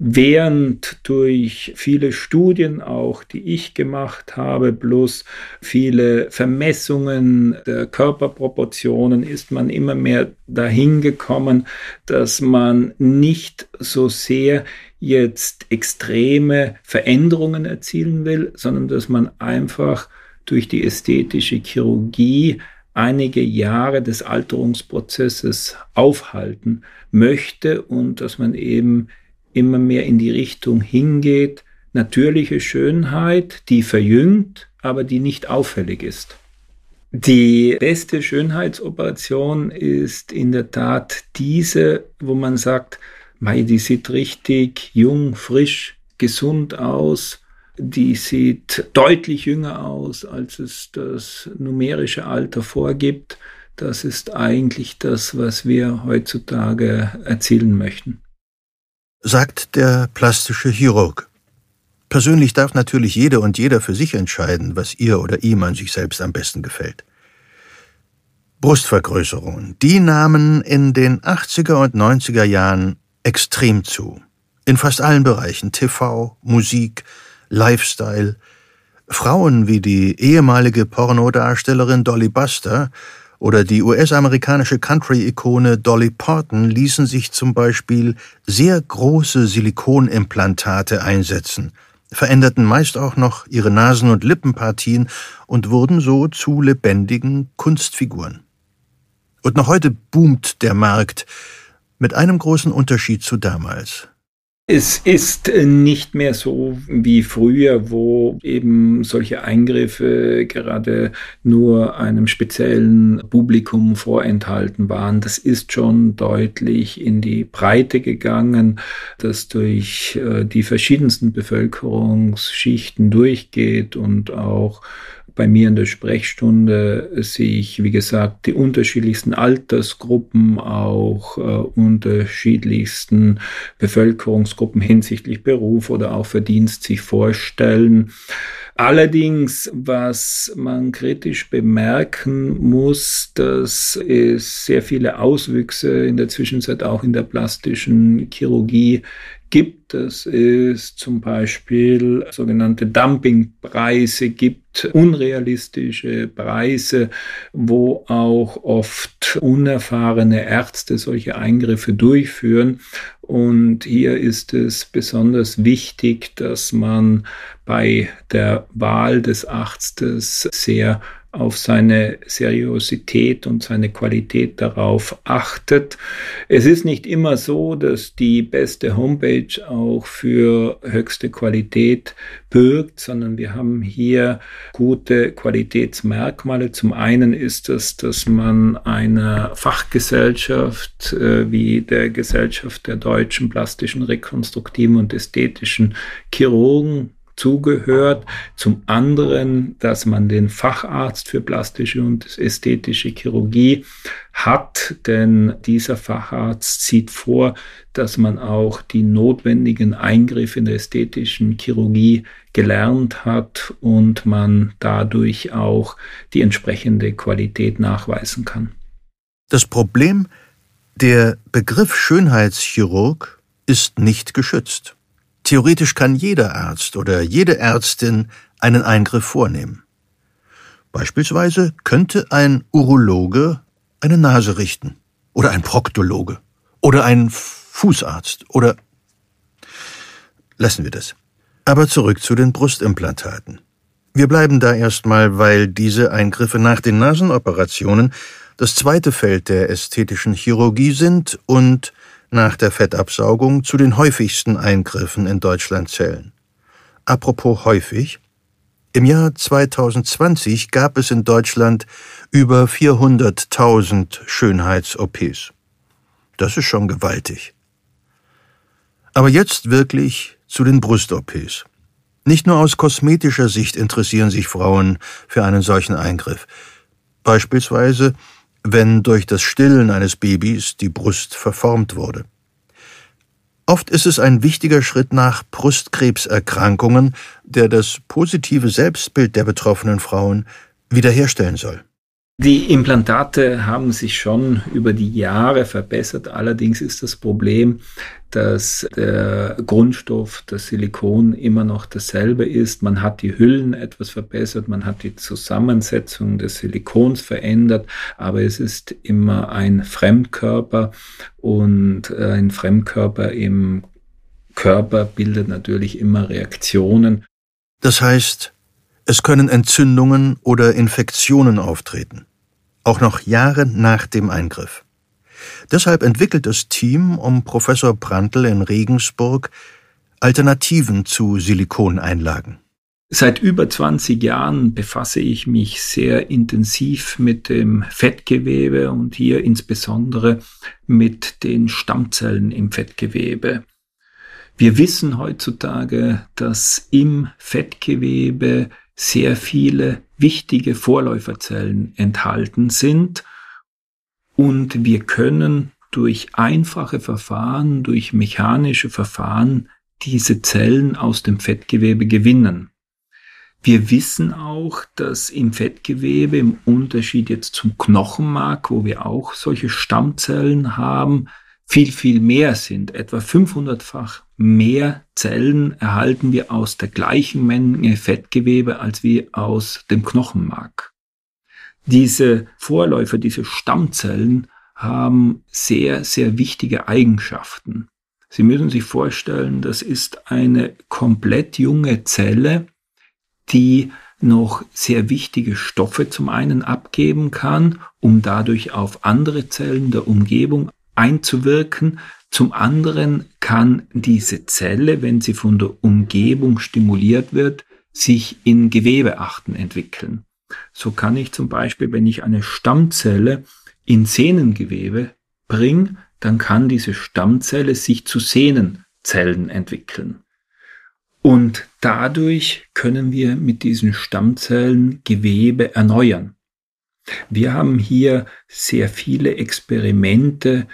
Während durch viele Studien auch, die ich gemacht habe, plus viele Vermessungen der Körperproportionen, ist man immer mehr dahin gekommen, dass man nicht so sehr jetzt extreme Veränderungen erzielen will, sondern dass man einfach durch die ästhetische Chirurgie einige Jahre des Alterungsprozesses aufhalten möchte und dass man eben immer mehr in die Richtung hingeht, natürliche Schönheit, die verjüngt, aber die nicht auffällig ist. Die beste Schönheitsoperation ist in der Tat diese, wo man sagt, Mei, die sieht richtig jung, frisch, gesund aus. Die sieht deutlich jünger aus, als es das numerische Alter vorgibt. Das ist eigentlich das, was wir heutzutage erzielen möchten.
Sagt der plastische Chirurg. Persönlich darf natürlich jeder und jeder für sich entscheiden, was ihr oder ihm an sich selbst am besten gefällt. Brustvergrößerungen, die nahmen in den 80er und 90er Jahren extrem zu. In fast allen Bereichen TV, Musik, Lifestyle. Frauen wie die ehemalige Pornodarstellerin Dolly Buster oder die US-amerikanische Country-Ikone Dolly Parton ließen sich zum Beispiel sehr große Silikonimplantate einsetzen, veränderten meist auch noch ihre Nasen- und Lippenpartien und wurden so zu lebendigen Kunstfiguren. Und noch heute boomt der Markt mit einem großen Unterschied zu damals.
Es ist nicht mehr so wie früher, wo eben solche Eingriffe gerade nur einem speziellen Publikum vorenthalten waren. Das ist schon deutlich in die Breite gegangen, das durch äh, die verschiedensten Bevölkerungsschichten durchgeht und auch bei mir in der Sprechstunde sehe ich, wie gesagt, die unterschiedlichsten Altersgruppen, auch äh, unterschiedlichsten Bevölkerungsgruppen hinsichtlich Beruf oder auch Verdienst sich vorstellen. Allerdings, was man kritisch bemerken muss, dass es sehr viele Auswüchse in der Zwischenzeit auch in der plastischen Chirurgie gibt, dass es zum Beispiel sogenannte Dumpingpreise gibt, unrealistische Preise, wo auch oft unerfahrene Ärzte solche Eingriffe durchführen. Und hier ist es besonders wichtig, dass man bei der Wahl des Arztes sehr auf seine Seriosität und seine Qualität darauf achtet. Es ist nicht immer so, dass die beste Homepage auch für höchste Qualität birgt, sondern wir haben hier gute Qualitätsmerkmale. Zum einen ist es, dass man einer Fachgesellschaft äh, wie der Gesellschaft der deutschen plastischen, rekonstruktiven und ästhetischen Chirurgen zugehört. Zum anderen, dass man den Facharzt für plastische und ästhetische Chirurgie hat, denn dieser Facharzt sieht vor, dass man auch die notwendigen Eingriffe in der ästhetischen Chirurgie gelernt hat und man dadurch auch die entsprechende Qualität nachweisen kann.
Das Problem, der Begriff Schönheitschirurg ist nicht geschützt. Theoretisch kann jeder Arzt oder jede Ärztin einen Eingriff vornehmen. Beispielsweise könnte ein Urologe eine Nase richten oder ein Proktologe oder ein Fußarzt oder lassen wir das. Aber zurück zu den Brustimplantaten. Wir bleiben da erstmal, weil diese Eingriffe nach den Nasenoperationen das zweite Feld der ästhetischen Chirurgie sind und nach der Fettabsaugung zu den häufigsten Eingriffen in Deutschland zählen. Apropos häufig, im Jahr 2020 gab es in Deutschland über 400.000 Schönheits-OPs. Das ist schon gewaltig. Aber jetzt wirklich zu den Brust-OPs. Nicht nur aus kosmetischer Sicht interessieren sich Frauen für einen solchen Eingriff. Beispielsweise wenn durch das Stillen eines Babys die Brust verformt wurde. Oft ist es ein wichtiger Schritt nach Brustkrebserkrankungen, der das positive Selbstbild der betroffenen Frauen wiederherstellen soll.
Die Implantate haben sich schon über die Jahre verbessert. Allerdings ist das Problem, dass der Grundstoff, das Silikon immer noch dasselbe ist. Man hat die Hüllen etwas verbessert, man hat die Zusammensetzung des Silikons verändert, aber es ist immer ein Fremdkörper und ein Fremdkörper im Körper bildet natürlich immer Reaktionen.
Das heißt, es können Entzündungen oder Infektionen auftreten, auch noch Jahre nach dem Eingriff. Deshalb entwickelt das Team um Professor Prantl in Regensburg Alternativen zu Silikoneinlagen.
Seit über 20 Jahren befasse ich mich sehr intensiv mit dem Fettgewebe und hier insbesondere mit den Stammzellen im Fettgewebe. Wir wissen heutzutage, dass im Fettgewebe sehr viele wichtige Vorläuferzellen enthalten sind und wir können durch einfache Verfahren, durch mechanische Verfahren diese Zellen aus dem Fettgewebe gewinnen. Wir wissen auch, dass im Fettgewebe im Unterschied jetzt zum Knochenmark, wo wir auch solche Stammzellen haben, viel, viel mehr sind. Etwa 500-fach mehr Zellen erhalten wir aus der gleichen Menge Fettgewebe als wie aus dem Knochenmark. Diese Vorläufer, diese Stammzellen haben sehr, sehr wichtige Eigenschaften. Sie müssen sich vorstellen, das ist eine komplett junge Zelle, die noch sehr wichtige Stoffe zum einen abgeben kann, um dadurch auf andere Zellen der Umgebung einzuwirken. Zum anderen kann diese Zelle, wenn sie von der Umgebung stimuliert wird, sich in Gewebeachten entwickeln. So kann ich zum Beispiel, wenn ich eine Stammzelle in Sehnengewebe bringe, dann kann diese Stammzelle sich zu Sehnenzellen entwickeln. Und dadurch können wir mit diesen Stammzellen Gewebe erneuern. Wir haben hier sehr viele Experimente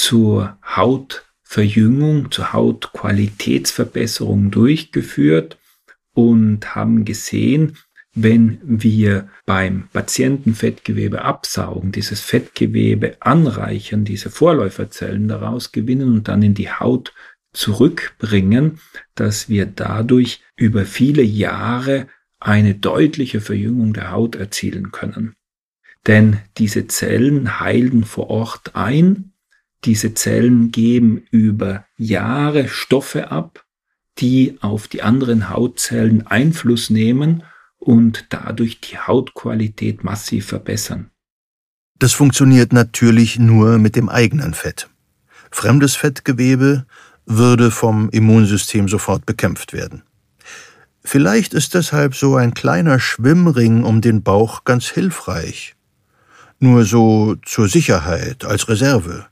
zur Hautverjüngung, zur Hautqualitätsverbesserung durchgeführt und haben gesehen, wenn wir beim Patienten Fettgewebe absaugen, dieses Fettgewebe anreichern, diese Vorläuferzellen daraus gewinnen und dann in die Haut zurückbringen, dass wir dadurch über viele Jahre eine deutliche Verjüngung der Haut erzielen können. Denn diese Zellen heilen vor Ort ein, diese Zellen geben über Jahre Stoffe ab, die auf die anderen Hautzellen Einfluss nehmen und dadurch die Hautqualität massiv verbessern.
Das funktioniert natürlich nur mit dem eigenen Fett. Fremdes Fettgewebe würde vom Immunsystem sofort bekämpft werden. Vielleicht ist deshalb so ein kleiner Schwimmring um den Bauch ganz hilfreich. Nur so zur Sicherheit, als Reserve,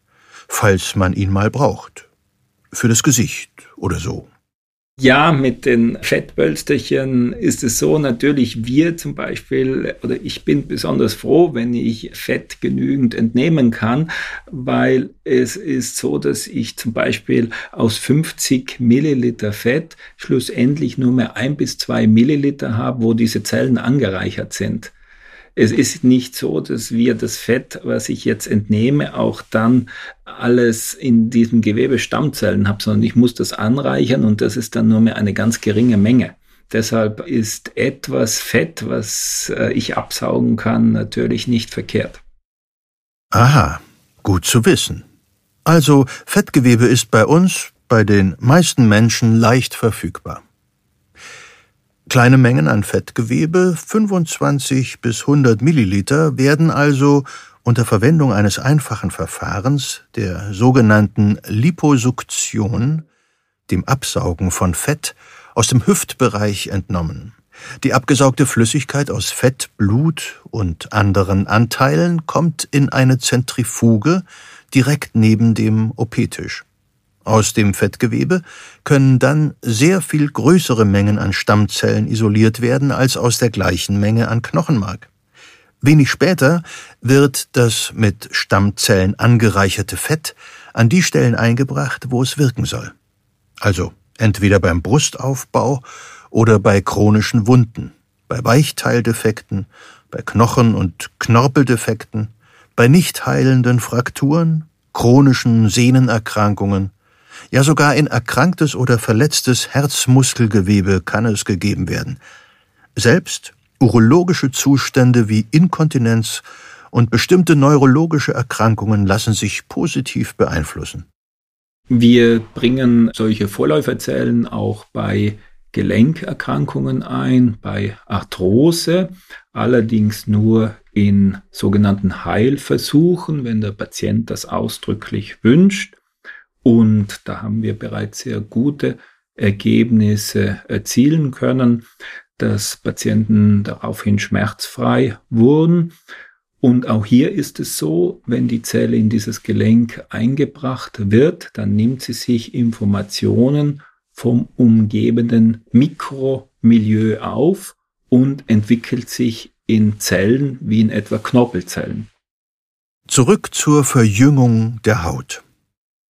falls man ihn mal braucht. Für das Gesicht oder so.
Ja, mit den Fettpölsterchen ist es so, natürlich wir zum Beispiel, oder ich bin besonders froh, wenn ich Fett genügend entnehmen kann, weil es ist so, dass ich zum Beispiel aus 50 Milliliter Fett schlussendlich nur mehr ein bis zwei Milliliter habe, wo diese Zellen angereichert sind. Es ist nicht so, dass wir das Fett, was ich jetzt entnehme, auch dann alles in diesem Gewebe Stammzellen habe, sondern ich muss das anreichern und das ist dann nur mehr eine ganz geringe Menge. Deshalb ist etwas Fett, was äh, ich absaugen kann, natürlich nicht verkehrt.
Aha, gut zu wissen. Also Fettgewebe ist bei uns, bei den meisten Menschen leicht verfügbar. Kleine Mengen an Fettgewebe, 25 bis 100 Milliliter, werden also unter Verwendung eines einfachen Verfahrens, der sogenannten Liposuktion, dem Absaugen von Fett, aus dem Hüftbereich entnommen. Die abgesaugte Flüssigkeit aus Fett, Blut und anderen Anteilen kommt in eine Zentrifuge direkt neben dem OP-Tisch. Aus dem Fettgewebe können dann sehr viel größere Mengen an Stammzellen isoliert werden als aus der gleichen Menge an Knochenmark. Wenig später wird das mit Stammzellen angereicherte Fett an die Stellen eingebracht, wo es wirken soll. Also entweder beim Brustaufbau oder bei chronischen Wunden, bei Weichteildefekten, bei Knochen- und Knorpeldefekten, bei nicht heilenden Frakturen, chronischen Sehnenerkrankungen, ja sogar in erkranktes oder verletztes Herzmuskelgewebe kann es gegeben werden. Selbst urologische Zustände wie Inkontinenz und bestimmte neurologische Erkrankungen lassen sich positiv beeinflussen.
Wir bringen solche Vorläuferzellen auch bei Gelenkerkrankungen ein, bei Arthrose, allerdings nur in sogenannten Heilversuchen, wenn der Patient das ausdrücklich wünscht. Und da haben wir bereits sehr gute Ergebnisse erzielen können, dass Patienten daraufhin schmerzfrei wurden. Und auch hier ist es so, wenn die Zelle in dieses Gelenk eingebracht wird, dann nimmt sie sich Informationen vom umgebenden Mikromilieu auf und entwickelt sich in Zellen wie in etwa Knorpelzellen.
Zurück zur Verjüngung der Haut.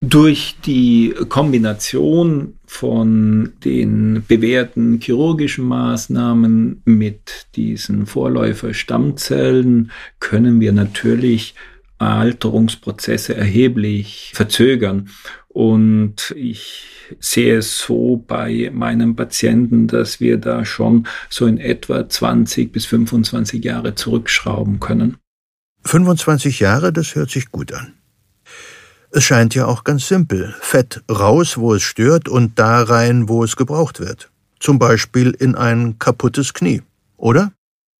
Durch die Kombination von den bewährten chirurgischen Maßnahmen mit diesen Vorläufer-Stammzellen können wir natürlich Alterungsprozesse erheblich verzögern. Und ich sehe es so bei meinen Patienten, dass wir da schon so in etwa 20 bis 25 Jahre zurückschrauben können.
25 Jahre, das hört sich gut an. Es scheint ja auch ganz simpel. Fett raus, wo es stört, und da rein, wo es gebraucht wird. Zum Beispiel in ein kaputtes Knie, oder?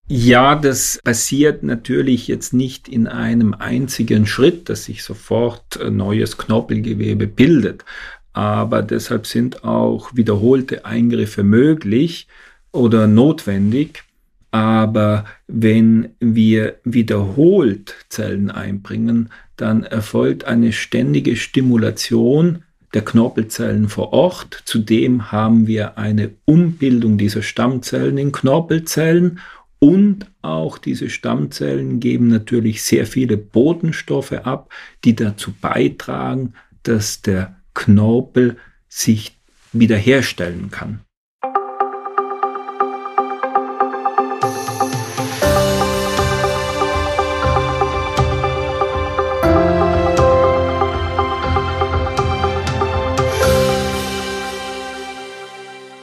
Ja, das passiert natürlich jetzt nicht in einem einzigen Schritt, dass sich sofort neues Knorpelgewebe bildet. Aber deshalb sind auch wiederholte Eingriffe möglich oder notwendig. Aber wenn wir wiederholt Zellen einbringen, dann erfolgt eine ständige Stimulation der Knorpelzellen vor Ort. Zudem haben wir eine Umbildung dieser Stammzellen in Knorpelzellen und auch diese Stammzellen geben natürlich sehr viele Botenstoffe ab, die dazu beitragen, dass der Knorpel sich wiederherstellen kann.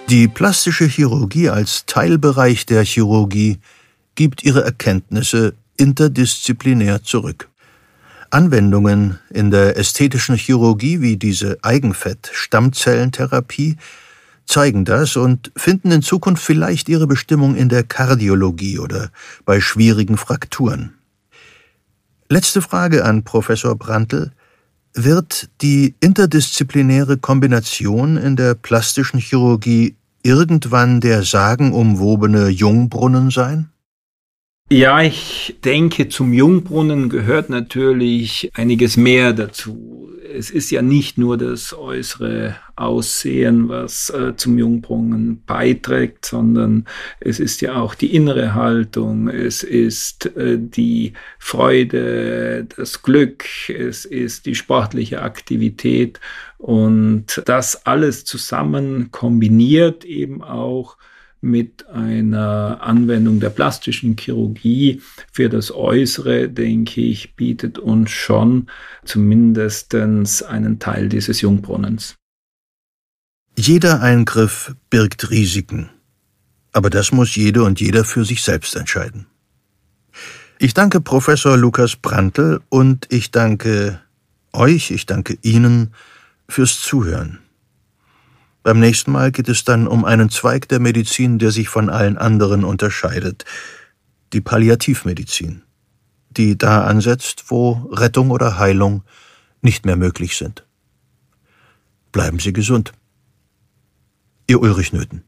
Die plastische Chirurgie als Teilbereich der Chirurgie gibt ihre Erkenntnisse interdisziplinär zurück. Anwendungen in der ästhetischen Chirurgie wie diese Eigenfett-Stammzellentherapie zeigen das und finden in Zukunft vielleicht ihre Bestimmung in der Kardiologie oder bei schwierigen Frakturen. Letzte Frage an Professor Brandl. Wird die interdisziplinäre Kombination in der plastischen Chirurgie irgendwann der sagenumwobene Jungbrunnen sein?
Ja, ich denke, zum Jungbrunnen gehört natürlich einiges mehr dazu. Es ist ja nicht nur das äußere Aussehen, was äh, zum Jungbrunnen beiträgt, sondern es ist ja auch die innere Haltung, es ist äh, die Freude, das Glück, es ist die sportliche Aktivität. Und das alles zusammen kombiniert eben auch mit einer Anwendung der plastischen Chirurgie für das Äußere, denke ich, bietet uns schon zumindest einen Teil dieses Jungbrunnens.
Jeder Eingriff birgt Risiken, aber das muss jede und jeder für sich selbst entscheiden. Ich danke Professor Lukas Brandl und ich danke euch, ich danke Ihnen fürs Zuhören. Beim nächsten Mal geht es dann um einen Zweig der Medizin, der sich von allen anderen unterscheidet, die Palliativmedizin, die da ansetzt, wo Rettung oder Heilung nicht mehr möglich sind. Bleiben Sie gesund. Ihr Ulrich Nöthen.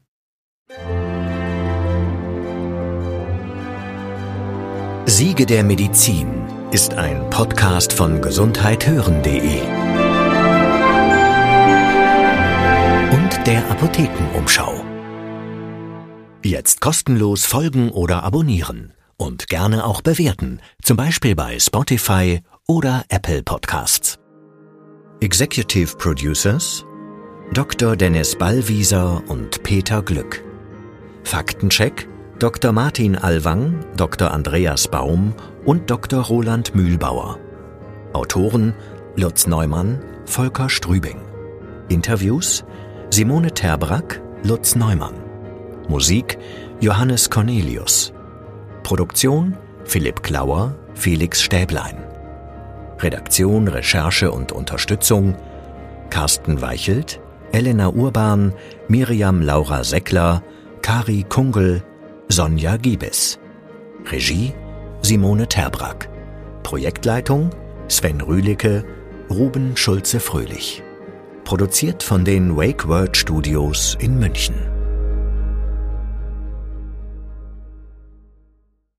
Siege der Medizin ist ein Podcast von gesundheithören.de der Apothekenumschau. Jetzt kostenlos folgen oder abonnieren und gerne auch bewerten, zum Beispiel bei Spotify oder Apple Podcasts. Executive Producers Dr. Dennis Ballwieser und Peter Glück. Faktencheck Dr. Martin Alwang, Dr. Andreas Baum und Dr. Roland Mühlbauer. Autoren Lutz Neumann, Volker Strübing. Interviews Simone Terbrack, Lutz Neumann. Musik Johannes Cornelius. Produktion Philipp Klauer, Felix Stäblein. Redaktion, Recherche und Unterstützung Carsten Weichelt, Elena Urban, Miriam Laura Seckler, Kari Kungel, Sonja Giebes. Regie Simone Terbrack. Projektleitung Sven Rühlicke, Ruben Schulze-Fröhlich. Produziert von den Wake Word Studios in München.